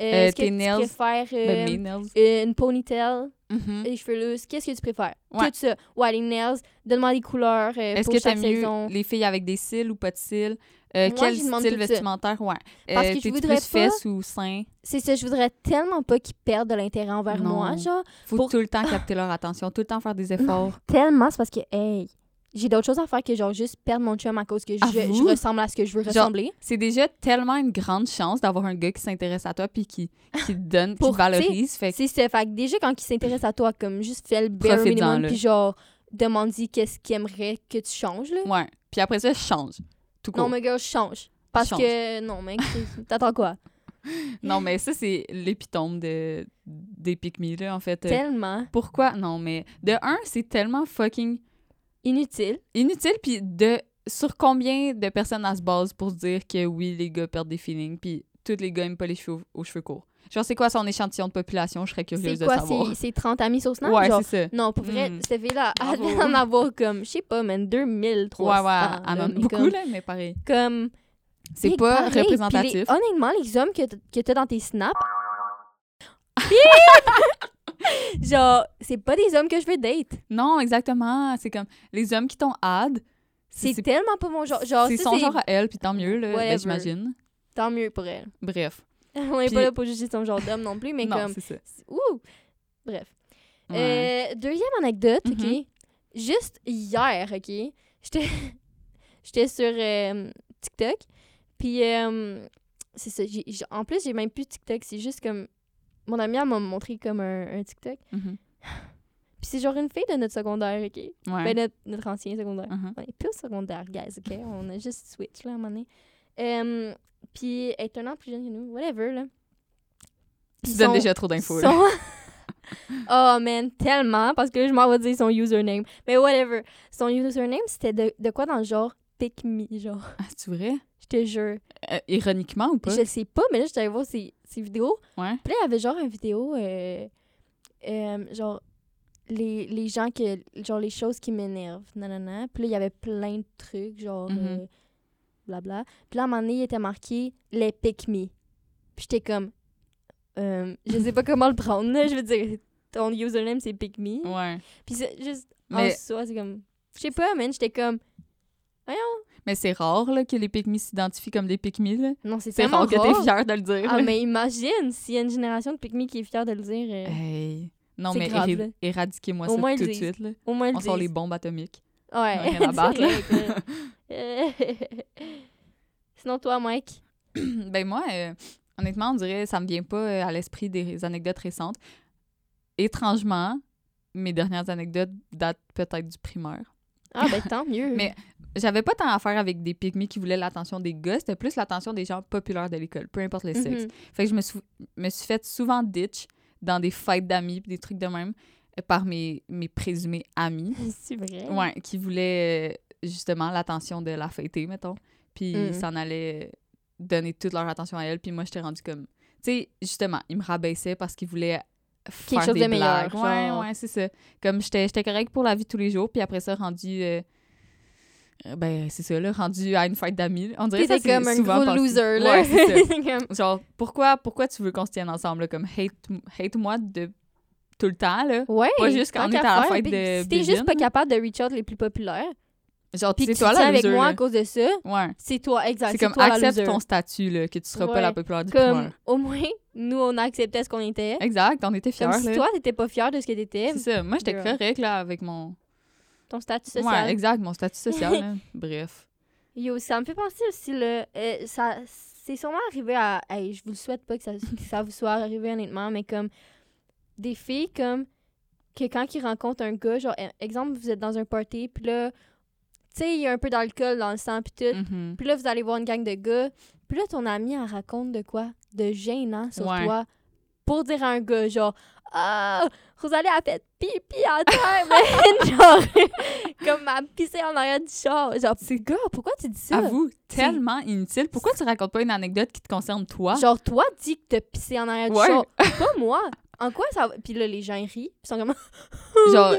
Euh, Euh, Est-ce que tu nails, préfères euh, Ben, euh, une ponytail, Mhm. les cheveux? Qu'est-ce que tu préfères? Ouais. Tout ça. Ouais, les nails, donne-moi des couleurs euh, Est-ce pour que chaque mieux saison. les filles avec des cils ou pas de cils? Euh, Moi, quel style tout ça. vestimentaire? Ouais. Parce Euh, que je voudrais plus pas- fesses ou seins? C'est ça, je voudrais tellement pas qu'ils perdent de l'intérêt envers Non. moi, genre. Faut Pour- tout le temps capter leur attention, tout le temps faire des efforts. Tellement, c'est parce que, hey, j'ai d'autres choses à faire que, genre, juste perdre mon chum à cause que je, ressemble à ce que je veux ressembler. C'est déjà tellement une grande chance d'avoir un gars qui s'intéresse à toi puis qui, qui te donne, qui Pour- te valorise. Fait C'est ça. Fait que déjà, quand il s'intéresse à toi, comme, juste fais le bare minimum, puis genre, demande-y qu'est-ce qu'il aimerait que tu changes, là. Ouais. Puis après ça, je change. Tout court. Non, mais gars, je change. Parce Change. que, non, mec, t'attends quoi? Non, mais ça, c'est l'épitome de, des pick là, en fait. Tellement Pourquoi? Non, mais de un, c'est tellement fucking inutile. inutile. Puis de sur combien de personnes à se base pour se dire que oui, les gars perdent des feelings, puis tous les gars aiment pas les cheveux aux, aux cheveux courts? Genre, c'est quoi son échantillon de population? Je serais curieuse de savoir. c'est- c'est 30 amis sur Snap? Ouais, c'est ça. Non, pour vrai, Mm. cette fille-là, elle en avoir comme, je sais pas, man, 2300. Ouais, ouais, elle en a beaucoup, comme, là, mais pareil. comme C'est pas pareil. Représentatif. les- honnêtement, les hommes que que t'as dans tes snaps, genre, c'est pas des hommes que je veux date. Non, exactement. C'est comme les hommes qui t'ont add. C'est tellement pas mon genre. Genre, c'est son genre à elle, puis tant mieux, là, ben, j'imagine. tant mieux pour elle. Bref. On est pas là pour juger son genre d'homme non plus, mais non, comme. c'est ça. Ouh! Bref. Ouais. Euh, deuxième anecdote. OK? Juste hier, OK? J'étais j'étais sur euh, TikTok. Puis, euh, c'est ça. en plus, j'ai même plus TikTok. C'est juste comme. Mon amie, elle m'a montré comme un, un TikTok. Mhm. Puis c'est genre une fille de notre secondaire, OK? Ouais. Ben, notre, notre ancien secondaire. Mhm. On est plus au secondaire, guys, OK? On a juste switch, là, à un moment donné. Euh, puis elle est un an plus jeune que nous, whatever, là. Tu Puis donnes déjà trop d'infos, là. oh, man, tellement, parce que je m'en vais dire son username. Mais whatever. Son username, c'était de, de quoi dans le genre pick me, genre. Ah, c'est vrai? Je te jure. Euh, ironiquement ou pas? Je sais pas, mais là, j'étais allée voir ses, ses vidéos. Ouais. Puis là, il y avait genre une vidéo, euh, euh, genre, les, les gens que, genre, les choses qui m'énervent, nanana. Puis là, il y avait plein de trucs, genre, Mhm. euh, blabla. Puis là, à un moment donné, il était marqué les pick me. Puis j'étais comme, je sais pas comment le prendre, là. Je veux dire, ton username, c'est pick me. Ouais. Puis c'est juste, Mais- en soi, c'est comme, je sais pas, man, j'étais comme, Mais c'est rare là, que les pick s'identifient comme des là. non, c'est C'est tellement rare que rare. t'es fier de le dire. Ah, là. mais imagine s'il y a une génération de me qui est fière de le dire. euh, Hey. Non, C'est mais grave, éradiquez-moi ça tout de suite. Là. Au moins, le On sort les bombes atomiques. Ouais. rien à battre, là. Sinon, toi, Mike? ben moi, euh, honnêtement, on dirait ça me vient pas euh, à l'esprit des anecdotes récentes. Étrangement, mes dernières anecdotes datent peut-être du primaire. Ah, ben tant mieux. Mais J'avais pas tant à faire avec des pygmies qui voulaient l'attention des gars, c'était plus l'attention des gens populaires de l'école, peu importe le sexe. Mhm. Fait que je me suis, me suis fait souvent ditch dans des fêtes d'amis pis des trucs de même euh, par mes, mes présumés amis. C'est vrai. Ouais, qui voulaient euh, justement l'attention de la fêtée, mettons. Puis Mhm. ils s'en allaient donner toute leur attention à elle. Puis moi, j'étais rendue comme. Tu sais, justement, ils me rabaissaient parce qu'ils voulaient faire Quelque chose des de blagues. Ouais, genre. ouais, c'est ça. Comme j'étais j'étais correcte pour la vie de tous les jours. Puis après ça, rendu. euh, euh, ben, c'est ça, là, rendu à une fête d'amis. On dirait que c'est comme un gros loser, là. Ouais, ça. Genre, pourquoi, pourquoi tu veux qu'on se tienne ensemble, là, comme hate, hate-moi de tout le temps, là? Ouais. Pas juste quand on est à la fête de Si t'es juste pas capable de reach out les plus populaires, Genre, puis tu toi la avec loser, moi là. à cause de ça, Ouais. c'est toi, exact. C'est comme toi accepte ton statut, là, que tu seras pas la populaire du Comme, au moins, nous, on acceptait ce qu'on était. Exact, on était fiers, Comme si toi, t'étais pas fier de ce que t'étais, C'est ça. Moi, j'étais correct, là, avec mon... ton statut social. Ouais, exact, mon statut social, là. Bref. Yo, ça me fait penser aussi, là, euh, ça, c'est sûrement arrivé à... Hey, je vous le souhaite pas que ça, que ça vous soit arrivé, honnêtement, mais comme des filles, comme, que quand il rencontre un gars, genre, e- exemple, vous êtes dans un party, puis là, tu sais, il y a un peu d'alcool dans le sang, puis tout. Mhm. Puis là, vous allez voir une gang de gars. Puis là, ton ami, elle raconte de quoi? De gênant sur Ouais. toi. Pour dire à un gars, genre, ah, Rosalie a fait pipi à terre, man! genre, comme elle a pissé en arrière du char. Genre, c'est gars, pourquoi tu dis ça? Avoue, tellement inutile. Pourquoi tu racontes pas une anecdote qui te concerne toi? Genre, toi, dis que t'as pissé en arrière Ouais. du char. Pas moi. En quoi ça va? Puis là, les gens rient. Puis ils sont comme. Genre-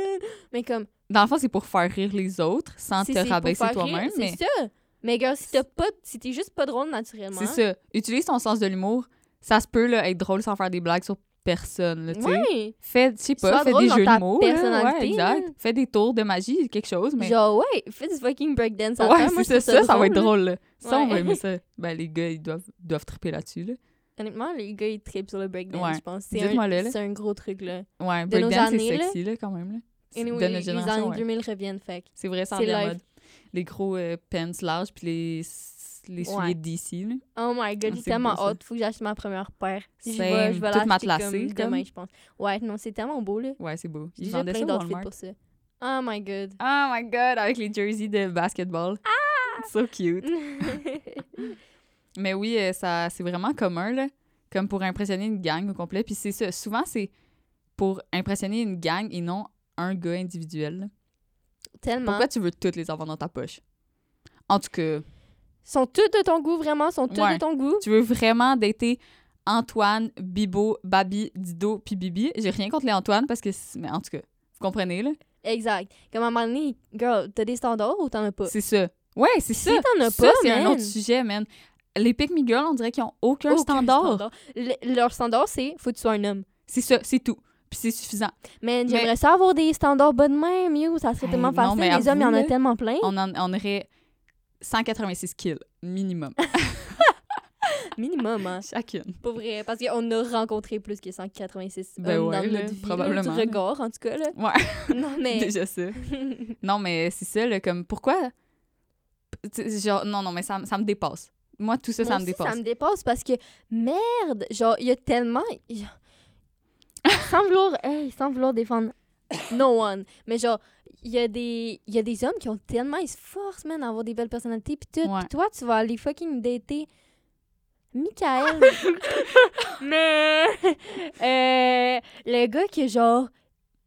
Mais comme. Dans le fond, c'est pour faire rire les autres sans c'est- te c'est rabaisser toi-même. rire, Mais C'est ça. Mais gars, si t'as pas. Si t'es juste pas drôle naturellement. c'est ça. Utilise ton sens de l'humour. Ça se peut là, être drôle sans faire des blagues sur personne. Là, tu sais. Ouais. Fais, je sais pas, fais des jeux de mots. personnalité, Ouais, exact. Fais des tours de magie, quelque chose. Mais... Genre, ouais, fais du fucking breakdance à ouais, c'est ça, ça, ça va être drôle. là. Ça, on va aimer ça. Ben, les gars, ils doivent, doivent triper là-dessus. Là. Honnêtement, les gars, ils trippent sur le breakdance, Ouais. je pense. C'est un, c'est un gros truc, là. Ouais, breakdance, c'est années, sexy, là, quand même. Là. Anyway, de les, notre les génération, années ouais. 2000 reviennent, fait. C'est vrai, ça en live. mode. Les gros euh, pants larges puis les, les souliers Ouais. d'ici. Oh my god, j'ai tellement hâte. Faut que j'achète ma première paire. Je vais, je vais Toute matelassée, comme demain, comme. je pense. Ouais, non, c'est tellement beau, là. Ouais, c'est beau. J'ai Ils vendaient ça au Walmart. pour ça. Oh my god. Oh my god, avec les jerseys de basketball. Ah! So cute. Mais oui, euh, ça, c'est vraiment commun, là. Comme pour impressionner une gang au complet. Puis c'est ça. Souvent, c'est pour impressionner une gang et non un gars individuel. là. tellement. Pourquoi tu veux toutes les avoir dans ta poche? En tout cas, Sont tous de ton goût, vraiment? Sont tous Ouais. de ton goût? tu veux vraiment dater Antoine, Bibo, Babi, Dido, puis Bibi? J'ai rien contre les Antoine parce que... c'est- Mais en tout cas, vous comprenez, là? Exact. Comme à un moment donné, girl, t'as des standards ou t'en as pas? C'est ça. Ouais, c'est Si ça. t'en as Ça, pas, c'est un autre sujet, man. Les Pick Me Girls, on dirait qu'ils ont aucun, Aucun standard. Le- leur standard, c'est faut que tu sois un homme. C'est ça, c'est tout. Puis c'est suffisant. Mais Mais- j'aimerais ça avoir des standards bas de même, yo. Ça serait Hey, tellement non, facile. mais Les hommes, il y en a tellement plein. On, en, on aurait 186 kills, minimum. Minimum, hein. Chacune. Pas vrai. Parce qu'on a rencontré plus que 186 Ben hommes ouais, dans là, notre vie. probablement, Du regard, en tout cas, là. Ouais, Non, mais... déjà ça. Non, mais c'est ça, là, comme, pourquoi... Genre, non, non, mais ça, me- ça me dépasse. Moi, tout ça, Moi ça me dépasse. Ça me dépasse parce que, merde, genre, il y a tellement... sans, vouloir, hey, sans vouloir défendre no one, mais genre, il y, a des- il y a des hommes qui ont tellement... Ils se forcent, man, à avoir des belles personnalités, puis tout. Ouais. Puis toi, tu vas aller fucking dater Michael. mais... euh, le gars qui, genre...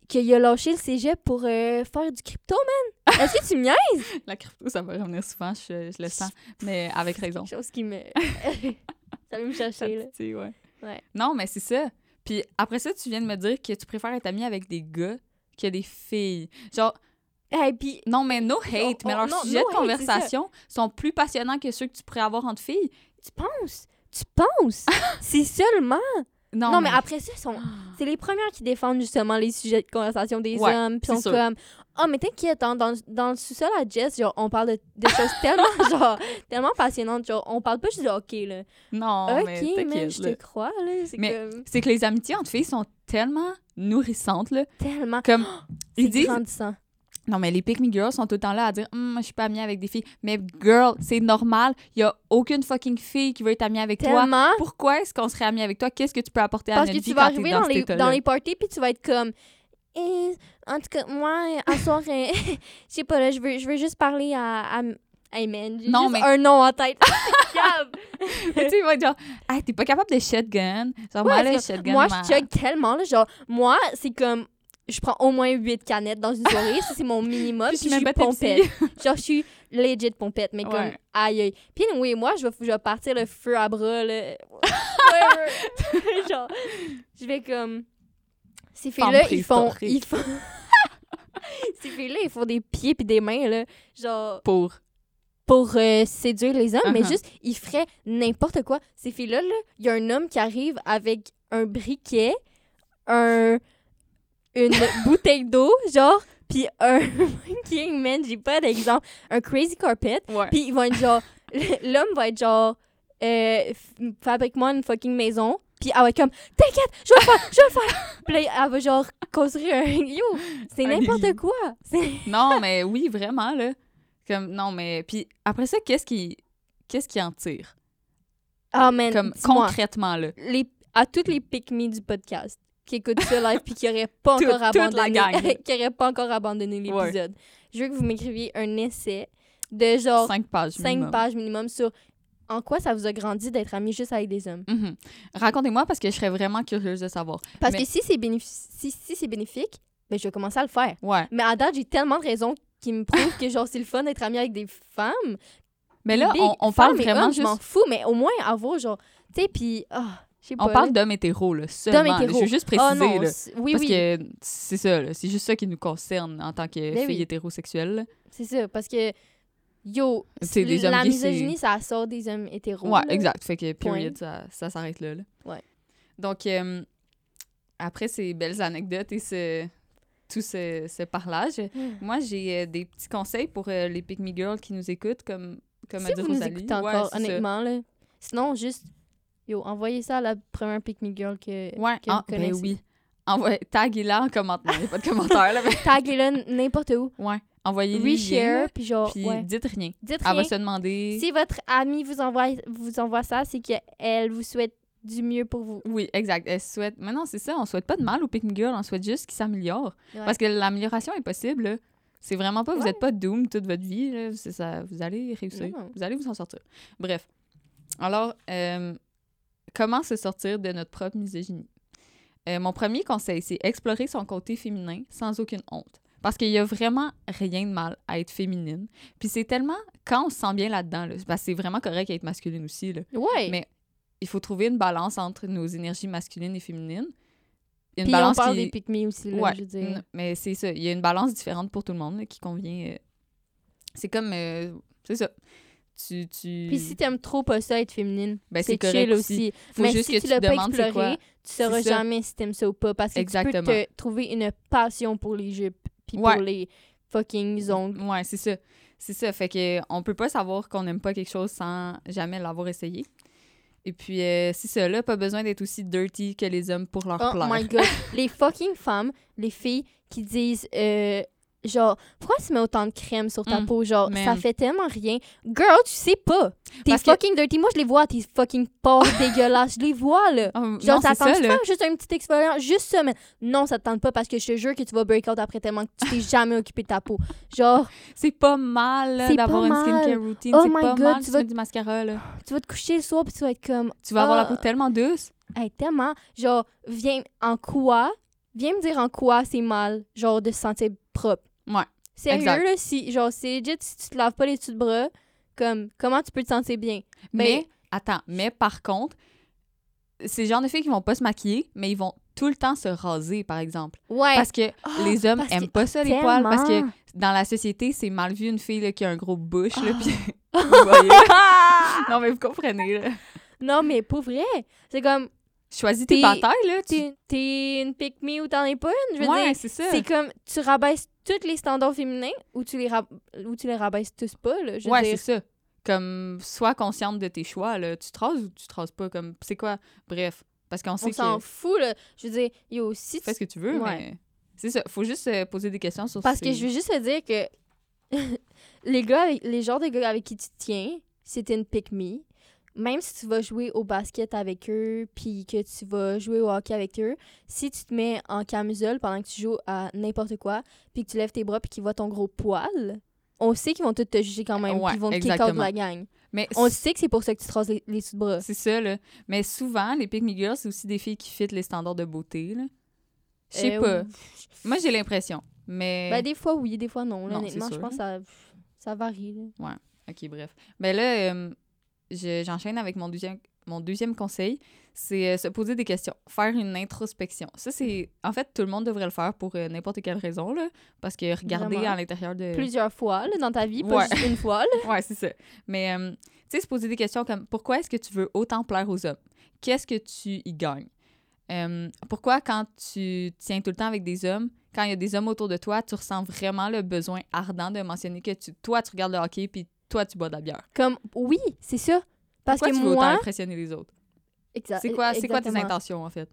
Qu'il a lâché le cégep pour euh, faire du crypto, man. Est-ce que tu me niaises? La crypto, ça va revenir souvent, je, je le sens. Mais avec raison. Chose qui me... ça va me chercher, là. Ouais. Ouais. Non, mais c'est ça. Puis après ça, tu viens de me dire que tu préfères être ami avec des gars que des filles. Genre, Et puis, non, mais no hate, On- mais on- leurs sujets no de hate, conversation sont plus passionnants que ceux que tu pourrais avoir entre filles. tu penses? Tu penses? c'est seulement? Non, Non, mais... après ça, sont... c'est les premières qui défendent justement les sujets de conversation des Ouais, hommes. Puis sont sûr. comme, oh, mais t'inquiète, hein, dans, dans le sous-sol à Jess, genre, on parle de, de choses tellement, genre, tellement passionnantes. Genre, on parle pas juste de hockey, là. Non, mais ok, mais t'inquiète, je te crois, là. C'est Mais- comme C'est que les amitiés entre filles sont tellement nourrissantes, là. tellement. Comme, ils disent... grandissant. Non, mais les pick me girls sont tout le temps là à dire Hum, je suis pas amie avec des filles. Mais girl, c'est normal. Il y a aucune fucking fille qui veut être amie avec toi. Tellement. Pourquoi est-ce qu'on serait amie avec toi? Qu'est-ce que tu peux apporter à Parce notre que vie tu vas quand t'es arriver dans, les, dans les parties, puis tu vas être comme. Eh, en tout cas, moi, à soir, je sais pas, là, je veux, je veux juste parler à. à Hey man, j'ai Non, juste mais- un nom en tête. Tu sais, ils vont être genre, hey, t'es pas capable de shotgun. Genre, moi, Ouais, là, c'est shotgun. moi, je chug tellement, là, genre, moi, c'est comme, je prends au moins 8 canettes dans une soirée, ça, c'est mon minimum, Puis puis je suis pompette. Genre, je suis legit pompette, mais comme, Ouais. aïe, aïe. Puis oui, moi, je vais, je vais partir le feu à bras, là. Genre, je vais comme... Ces filles-là, ils font... Ils font... Ces filles-là, ils font des pieds puis des mains, là, genre, Pour. Pour euh, séduire les hommes, mais Uh-huh. juste, ils feraient n'importe quoi. Ces filles-là, là, il y a un homme qui arrive avec un briquet, un, une bouteille d'eau, genre, puis un fucking, man, j'ai pas d'exemple, un crazy carpet, puis ils vont être genre, l'homme va être genre, euh, fabrique-moi une fucking maison, puis elle va être comme, t'inquiète, je vais le faire, je vais le faire. Puis là, elle va genre construire un, yo, c'est n'importe quoi. Non, mais oui, vraiment, là. Comme, non, mais. Puis après ça, qu'est-ce qui. Qu'est-ce qui en tire? Ah, man, Comme concrètement, là. les, à toutes les pick me du podcast, qui écoutent ça live puis qui n'auraient pas, encore abandonné, qui pas encore abandonné Ouais. l'épisode. Je veux que vous m'écriviez un essai de genre Cinq pages. 5 minimum. pages minimum sur en quoi ça vous a grandi d'être ami juste avec des hommes. Mhm. Racontez-moi parce que je serais vraiment curieuse de savoir. Parce Mais- que si c'est bénéfi- si, si c'est bénéfique, ben je vais commencer à le faire. Ouais. Mais à date, j'ai tellement de raisons qui me prouvent que genre c'est le fun d'être ami avec des femmes. Mais là, on, parle vraiment hommes, Je m'en juste. fous, mais au moins avoir genre, tu sais, puis ah, pas. On parle d'hommes hétéros, là, seulement. là. hétéros. Je veux juste Ah préciser, non, là. oui parce oui, que c'est ça. C'est juste ça qui nous concerne en tant que Ben filles oui. hétérosexuelles. c'est ça parce que yo, des hommes la misogynie ça sort des hommes hétéros. Ouais, là. exact. Fait que, Point. period, ça, ça s'arrête là, là. Ouais. Donc, euh, après ces belles anecdotes et ce, tout ce, ce parlage, Hmm. moi, j'ai euh, des petits conseils pour euh, les Pick Me Girls qui nous écoutent, comme, comme Si dit vous nous écoutez encore, honnêtement là. Sinon juste yo, envoyez ça à la première pick me girl que Ouais, que ah, vous ben connaissez. oui. Envoie, taguez-la en commentaire. Il n'y a pas de commentaire, là. Mais... taguez-le n'importe où. Ouais. Envoyez les Reshare puis genre puis ouais. dites rien. Dites Elle rien. va se demander... Si votre amie vous envoie, vous envoie ça, c'est qu'elle vous souhaite du mieux pour vous. Oui, exact. Elle souhaite... Mais non, c'est ça. On souhaite pas de mal aux Pick Me Girls. On souhaite juste qu'ils s'améliorent. Ouais. Parce que l'amélioration est possible. C'est vraiment pas... Vous Ouais. êtes pas doom toute votre vie. là. C'est ça. Vous allez réussir. Non. Vous allez vous en sortir. Bref. Alors, euh, comment se sortir de notre propre misogynie? Euh, mon premier conseil, c'est explorer son côté féminin sans aucune honte. Parce qu'il y a vraiment rien de mal à être féminine. Puis c'est tellement... Quand on se sent bien là-dedans, là, c'est vraiment correct d'être masculine aussi, là. Ouais. Mais il faut trouver une balance entre nos énergies masculines et féminines. Une Puis on balance parle qui... des pick me aussi là, Ouais, je veux dire. mais c'est ça. Il y a une balance différente pour tout le monde là, qui convient. euh, C'est comme... euh, c'est ça. Tu... tu... Puis si t'aimes trop pas ça être féminine, Ben, c'est chill aussi. aussi. Faut mais juste si que tu l'as pas exploré, quoi. tu sauras jamais si t'aimes ça ou pas parce que Exactement. tu peux te trouver une passion pour les jupes puis Ouais. pour les fucking ongles. Ouais, c'est ça. C'est ça. Fait que on peut pas savoir qu'on n'aime pas quelque chose sans jamais l'avoir essayé. Et puis, euh, c'est ça, là, pas besoin d'être aussi dirty que les hommes pour leur Oh plaire. my god, les fucking femmes, les filles qui disent euh, genre pourquoi tu mets autant de crème sur ta Mm, peau? Genre man. ça fait tellement rien. Girl, tu sais pas. T'es que- fucking dirty. Moi je les vois tes fucking pores dégueulasses, je les vois là. Oh, Genre, ça tente faire juste un petit exfoliant, juste ça, mais non, ça te tente pas parce que je te jure que tu vas break out après tellement que tu t'es jamais occupé de ta peau. Genre, C'est pas mal d'avoir pas une skincare routine. Oh c'est pas God, mal tu vas- du mascara, là. tu vas te coucher le soir puis tu vas être comme, Tu vas avoir la Ah. peau tellement douce. hey, tellement, genre, viens en quoi, viens me dire en quoi c'est mal, genre, de se sentir propre. Ouais, Sérieux, exact. là, si, genre, c'est legit, si tu te laves pas les dessous de bras, comme, comment tu peux te sentir bien? Ben- Mais, attends, mais par contre, c'est le genre de filles qui vont pas se maquiller, mais ils vont tout le temps se raser, par exemple. Ouais. Parce que Ah, les hommes aiment pas ça, les poils, parce que dans la société, c'est mal vu une fille là, qui a un gros bouche, là, Ah. puis... vous voyez, là. non, mais vous comprenez, là. Non, mais pour vrai, c'est comme, Choisis tes batailles, là. t'es une pick me ou t'en es pas une, je veux Ouais, c'est ça. C'est comme, tu rabaisses tous les standards féminins ou tu les, rab- ou tu les rabaisses tous pas, là. Je veux Ouais, dire, c'est ça. Comme, sois consciente de tes choix, là. Tu te rases ou tu te rases pas, comme... C'est quoi? Bref, parce qu'on sait on que... s'en fout, là. Je veux dire, yo, si Fais tu... ce que tu veux, Ouais. mais... C'est ça. Faut juste euh, poser des questions sur Parce ces- que je veux juste te dire que les gars, avec- les genres de gars avec qui tu tiens, c'est une pick me. Même si tu vas jouer au basket avec eux, puis que tu vas jouer au hockey avec eux, si tu te mets en camisole pendant que tu joues à n'importe quoi, puis que tu lèves tes bras, puis qu'ils voient ton gros poil, on sait qu'ils vont tous te juger quand même, Ouais, qu'ils vont te kick out de la gang. Mais On sait que c'est pour ça que tu te rases les, les sous de bras. C'est ça, là. Mais souvent, les pick me girls, c'est aussi des filles qui fit les standards de beauté, là. Je sais Euh, pas. oui. Moi, j'ai l'impression. Mais... Ben, des fois, oui, des fois, non. là, Non, honnêtement, je pense que ça, ça varie. là. OK, bref. Ben là, euh, je- j'enchaîne avec mon deuxième, mon deuxième conseil. C'est euh, se poser des questions. Faire une introspection. Ça, c'est... En fait, tout le monde devrait le faire pour euh, n'importe quelle raison, là. Parce que regarder Vraiment. à l'intérieur de... Plusieurs fois là, dans ta vie, pas Ouais. juste une fois. là. Ouais, c'est ça. Mais, euh, tu sais, se poser des questions comme pourquoi est-ce que tu veux autant plaire aux hommes? Qu'est-ce que tu y gagnes? Pourquoi, quand tu tiens tout le temps avec des hommes, quand il y a des hommes autour de toi, tu ressens vraiment le besoin ardent de mentionner que tu, toi, tu regardes le hockey puis toi, tu bois de la bière? Comme, oui, c'est ça. Parce pourquoi que tu veux autant impressionner les autres? Exa- C'est quoi, c'est quoi tes intentions, en fait?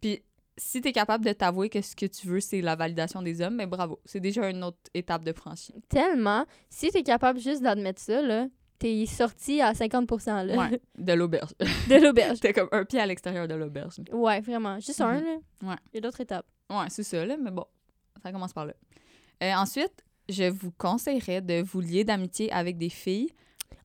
Puis, si tu es capable de t'avouer que ce que tu veux, c'est la validation des hommes, mais bravo. C'est déjà une autre étape de franchie. Tellement. Si t'es capable juste d'admettre ça, là, t'es sorti à 50 là, Ouais, de l'auberge. de l'auberge. J'étais comme un pied à l'extérieur de l'auberge. Ouais, vraiment. Juste un, Mhm. là. Ouais. Il y a d'autres étapes. Ouais, c'est ça, là, mais bon, ça commence par là. Euh, ensuite, je vous conseillerais de vous lier d'amitié avec des filles.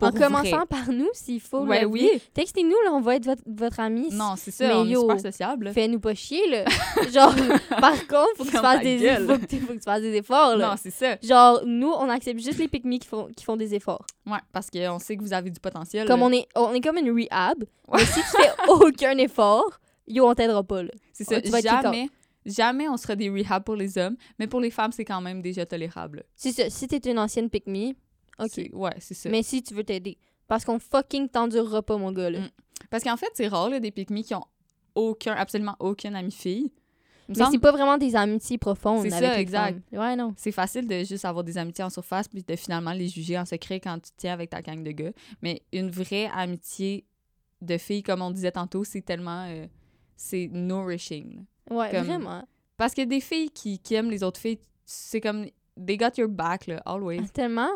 En commençant par nous, s'il faut. Ouais, oui. Textez-nous, là, on va être votre, votre ami. Non, c'est ça, Mais on est yo, super sociable. Fais-nous pas chier, là. Genre, par contre, faut que tu fasses des, faut que tu, faut que tu fasses des efforts, là. Non, c'est ça. Genre, nous, on accepte juste les pique qui font, qui font des efforts. Ouais, parce qu'on sait que vous avez du potentiel. Comme là. on est, on est comme une rehab. Ouais. Mais si tu fais aucun effort, yo, on t'aidera pas, là. C'est ça, tu vas kick out. Jamais, on sera des rehab pour les hommes, mais pour les femmes, c'est quand même déjà tolérable. C'est ça. Si t'es une ancienne pick me, ok. Ouais, c'est ça. Mais si tu veux t'aider. Parce qu'on fucking t'endurera pas, mon gars, là. Mm. Parce qu'en fait, c'est rare, là, des pick qui ont aucun, absolument aucun ami fille. Il me Mais semble- c'est pas vraiment des amitiés profondes C'est ça, exact. femmes. Ouais, non. c'est facile de juste avoir des amitiés en surface puis de finalement les juger en secret quand tu tiens avec ta gang de gars. Mais une vraie amitié de filles, comme on disait tantôt, c'est tellement... euh, c'est nourishing. Ouais, Comme- vraiment. Parce que des filles qui, qui aiment les autres filles, c'est comme... They got your back, là, always. Tellement?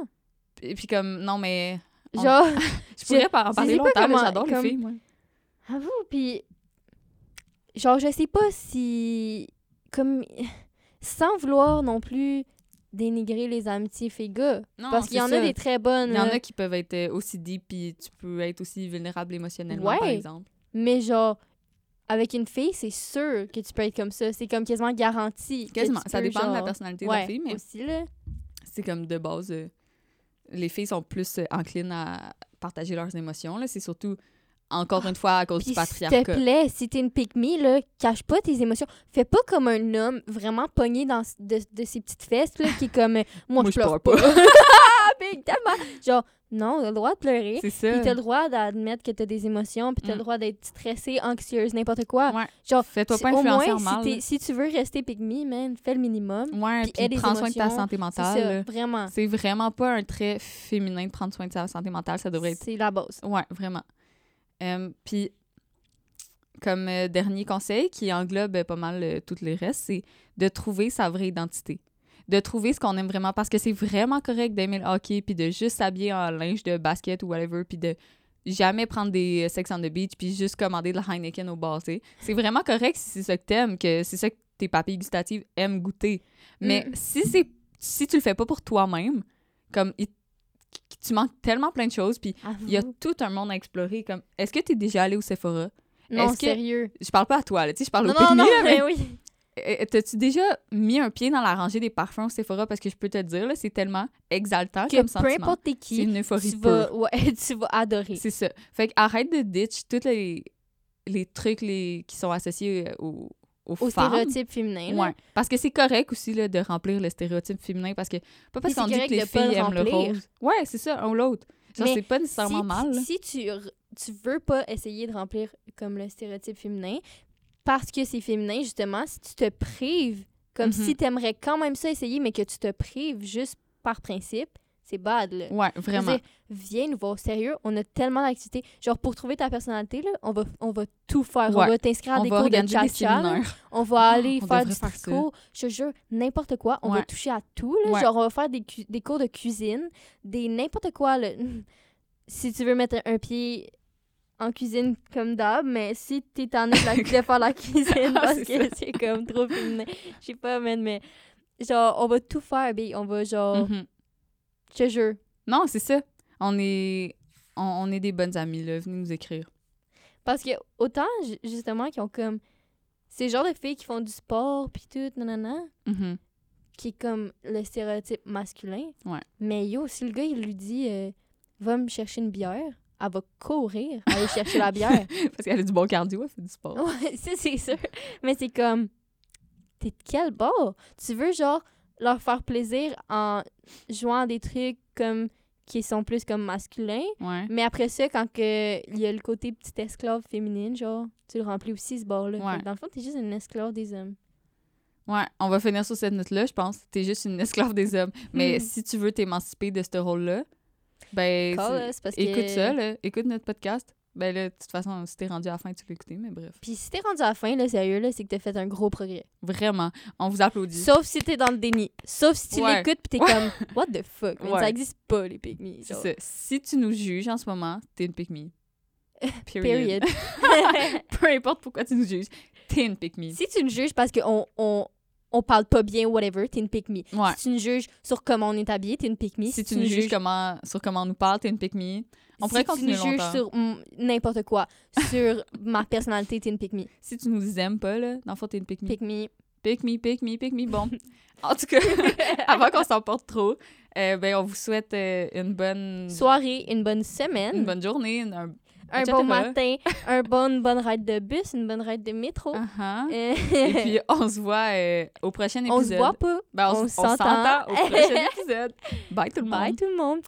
Et puis comme, non, mais... On- Genre, Je pourrais pas en parler sais pas longtemps, mais j'adore comme- les filles, moi. à vous, puis. Genre, je sais pas si. Comme. Sans vouloir non plus dénigrer les amitiés filles-gars. Non, Parce qu'il y en ça. a des très bonnes. Il y en a qui peuvent être euh, aussi deep, puis tu peux être aussi vulnérable émotionnellement, par exemple. Mais genre, avec une fille, c'est sûr que tu peux être comme ça. C'est comme quasiment garanti. Quasiment. Ça dépend de la personnalité de la fille, mais aussi, là. c'est comme de base, euh, les filles sont plus euh, enclines à partager leurs émotions. là. C'est surtout, encore une fois, à cause du s'il te patriarcat. plaît, si t'es une me, là, cache pas tes émotions. Fais pas comme un homme vraiment pogné dans de, de ses petites fesses, là, qui est comme euh, moi, je pleure pas. Ah, tellement. Genre, non, t'as le droit de pleurer. C'est ça. Puis t'as le droit d'admettre que t'as des émotions, puis t'as Mm. le droit d'être stressée, anxieuse, n'importe quoi. Ouais. Genre, Fais-toi pas au influencer moins, en mal. si, tu veux rester me, man, fais le minimum. Ouais, puis prends soin de ta santé C'est mentale. ça, là. vraiment. C'est vraiment pas un trait féminin de prendre soin de sa santé mentale. Ça devrait être C'est la base. Ouais, vraiment. Euh, Puis, comme euh, dernier conseil qui englobe euh, pas mal euh, tous les restes, c'est de trouver sa vraie identité. De trouver ce qu'on aime vraiment parce que c'est vraiment correct d'aimer le hockey puis de juste s'habiller en linge de basket ou whatever puis de jamais prendre des euh, sex on the beach puis juste commander de la Heineken au bar. C'est vraiment correct si c'est ça que t'aimes, que c'est ça que tes papilles gustatives aiment goûter. Mais Mm. si c'est si tu le fais pas pour toi-même, comme il- tu manques tellement plein de choses puis il y a tout un monde à explorer. Comme, est-ce que tu es déjà allé au Sephora? Non, que- sérieux. Je parle pas à toi, là, tu sais, je parle Non, au non, non, mais oui. Euh, t'as-tu déjà mis un pied dans la rangée des parfums au Sephora? Parce que je peux te dire, là, c'est tellement exaltant Que comme peu sentiment. importe t'es C'est qui, une euphorie tu vas, ouais, tu vas adorer. C'est ça. Fait que arrête de ditch tous les, les trucs les, qui sont associés euh, aux, aux, Au femmes. stéréotype féminin. là. Ouais. Parce que c'est correct aussi là, de remplir le stéréotype féminin parce que pas parce qu'on dit que les filles le aiment le rose. Ouais, c'est ça, un ou l'autre. C'est pas nécessairement si, mal. Si tu, tu veux pas essayer de remplir comme le stéréotype féminin, parce que c'est féminin, justement, si tu te prives, comme Mhm. si tu aimerais quand même ça essayer, mais que tu te prives juste par principe, c'est bad, là. Ouais, Je vraiment. dire, viens nous voir, sérieux, on a tellement d'activités. Genre, pour trouver ta personnalité, là, on va, on va tout faire. Ouais. On va t'inscrire à des cours de séminaires. On va aller on faire du faire tricot. Je te jure, n'importe quoi. On va toucher à tout. Là. Ouais. Genre, on va faire des, des cours de cuisine, des n'importe quoi. là. Si tu veux mettre un pied en cuisine comme d'hab, mais si t'es en train de, la- de faire la cuisine Ah, parce c'est que c'est comme trop féminin. Je sais pas, man, mais genre, on va tout faire. On va genre, Mhm. je te jure. Non, c'est ça. On est, on, on est des bonnes amies, là. Venez nous écrire. Parce que autant, ju- justement, qui ont comme. Ces genres de filles qui font du sport, puis tout, nanana. Mhm. qui est comme le stéréotype masculin. Ouais. Mais yo, si le gars, il lui dit euh, va me chercher une bière, elle va courir aller chercher la bière. Parce qu'elle a du bon cardio, elle fait du sport. ouais, ça, c'est sûr. Mais c'est comme t'es de quel bord? Tu veux, genre, leur faire plaisir en jouant à des trucs comme qui sont plus comme masculins. Ouais. Mais après ça, quand il y a le côté petite esclave féminine, genre, tu le remplis aussi ce bord-là. Ouais. Dans le fond, t'es juste une esclave des hommes. Ouais, on va finir sur cette note-là, je pense. T'es juste une esclave des hommes. Mais Hmm. si tu veux t'émanciper de ce rôle-là, ben, Call tu- us, parce écoute ça, là. écoute notre podcast. Ben là, de toute façon, si t'es rendu à la fin, tu l'as écouté, mais bref. Puis si t'es rendu à la fin, là, sérieux, là, c'est que t'as fait un gros progrès. Vraiment, on vous applaudit. Sauf si t'es dans le déni. Sauf si tu Ouais. l'écoutes pis t'es comme, what the fuck, man, Ouais. ça existe pas, les pick me. Ça. Si tu nous juges en ce moment, t'es une pick me. Period. Peu importe pourquoi tu nous juges, t'es une pick me. si tu nous juges parce qu'on on, on parle pas bien, whatever, t'es une pick me. Ouais. Si tu nous juges sur comment on est habillé, t'es une pick me. Si tu nous juges comment, sur comment on nous parle, t'es une pick me. On pourrait si continuer tu nous juges sur n'importe quoi, sur ma personnalité, t'es une pick me. Si tu nous aimes pas, là, dans le fond, t'es une pick me. Pick me. Pick me, pick me, pick me. Bon. en tout cas, avant qu'on s'emporte trop, euh, ben, on vous souhaite euh, une bonne Soirée, une bonne semaine, une bonne journée, un un etc. bon matin, un bon, une bonne ride de bus, une bonne ride de métro. Uh-huh. Et puis, on se voit euh, au prochain épisode. on se voit pas. Ben, on, on s'entend au prochain épisode. Bye tout le monde. Bye tout le monde.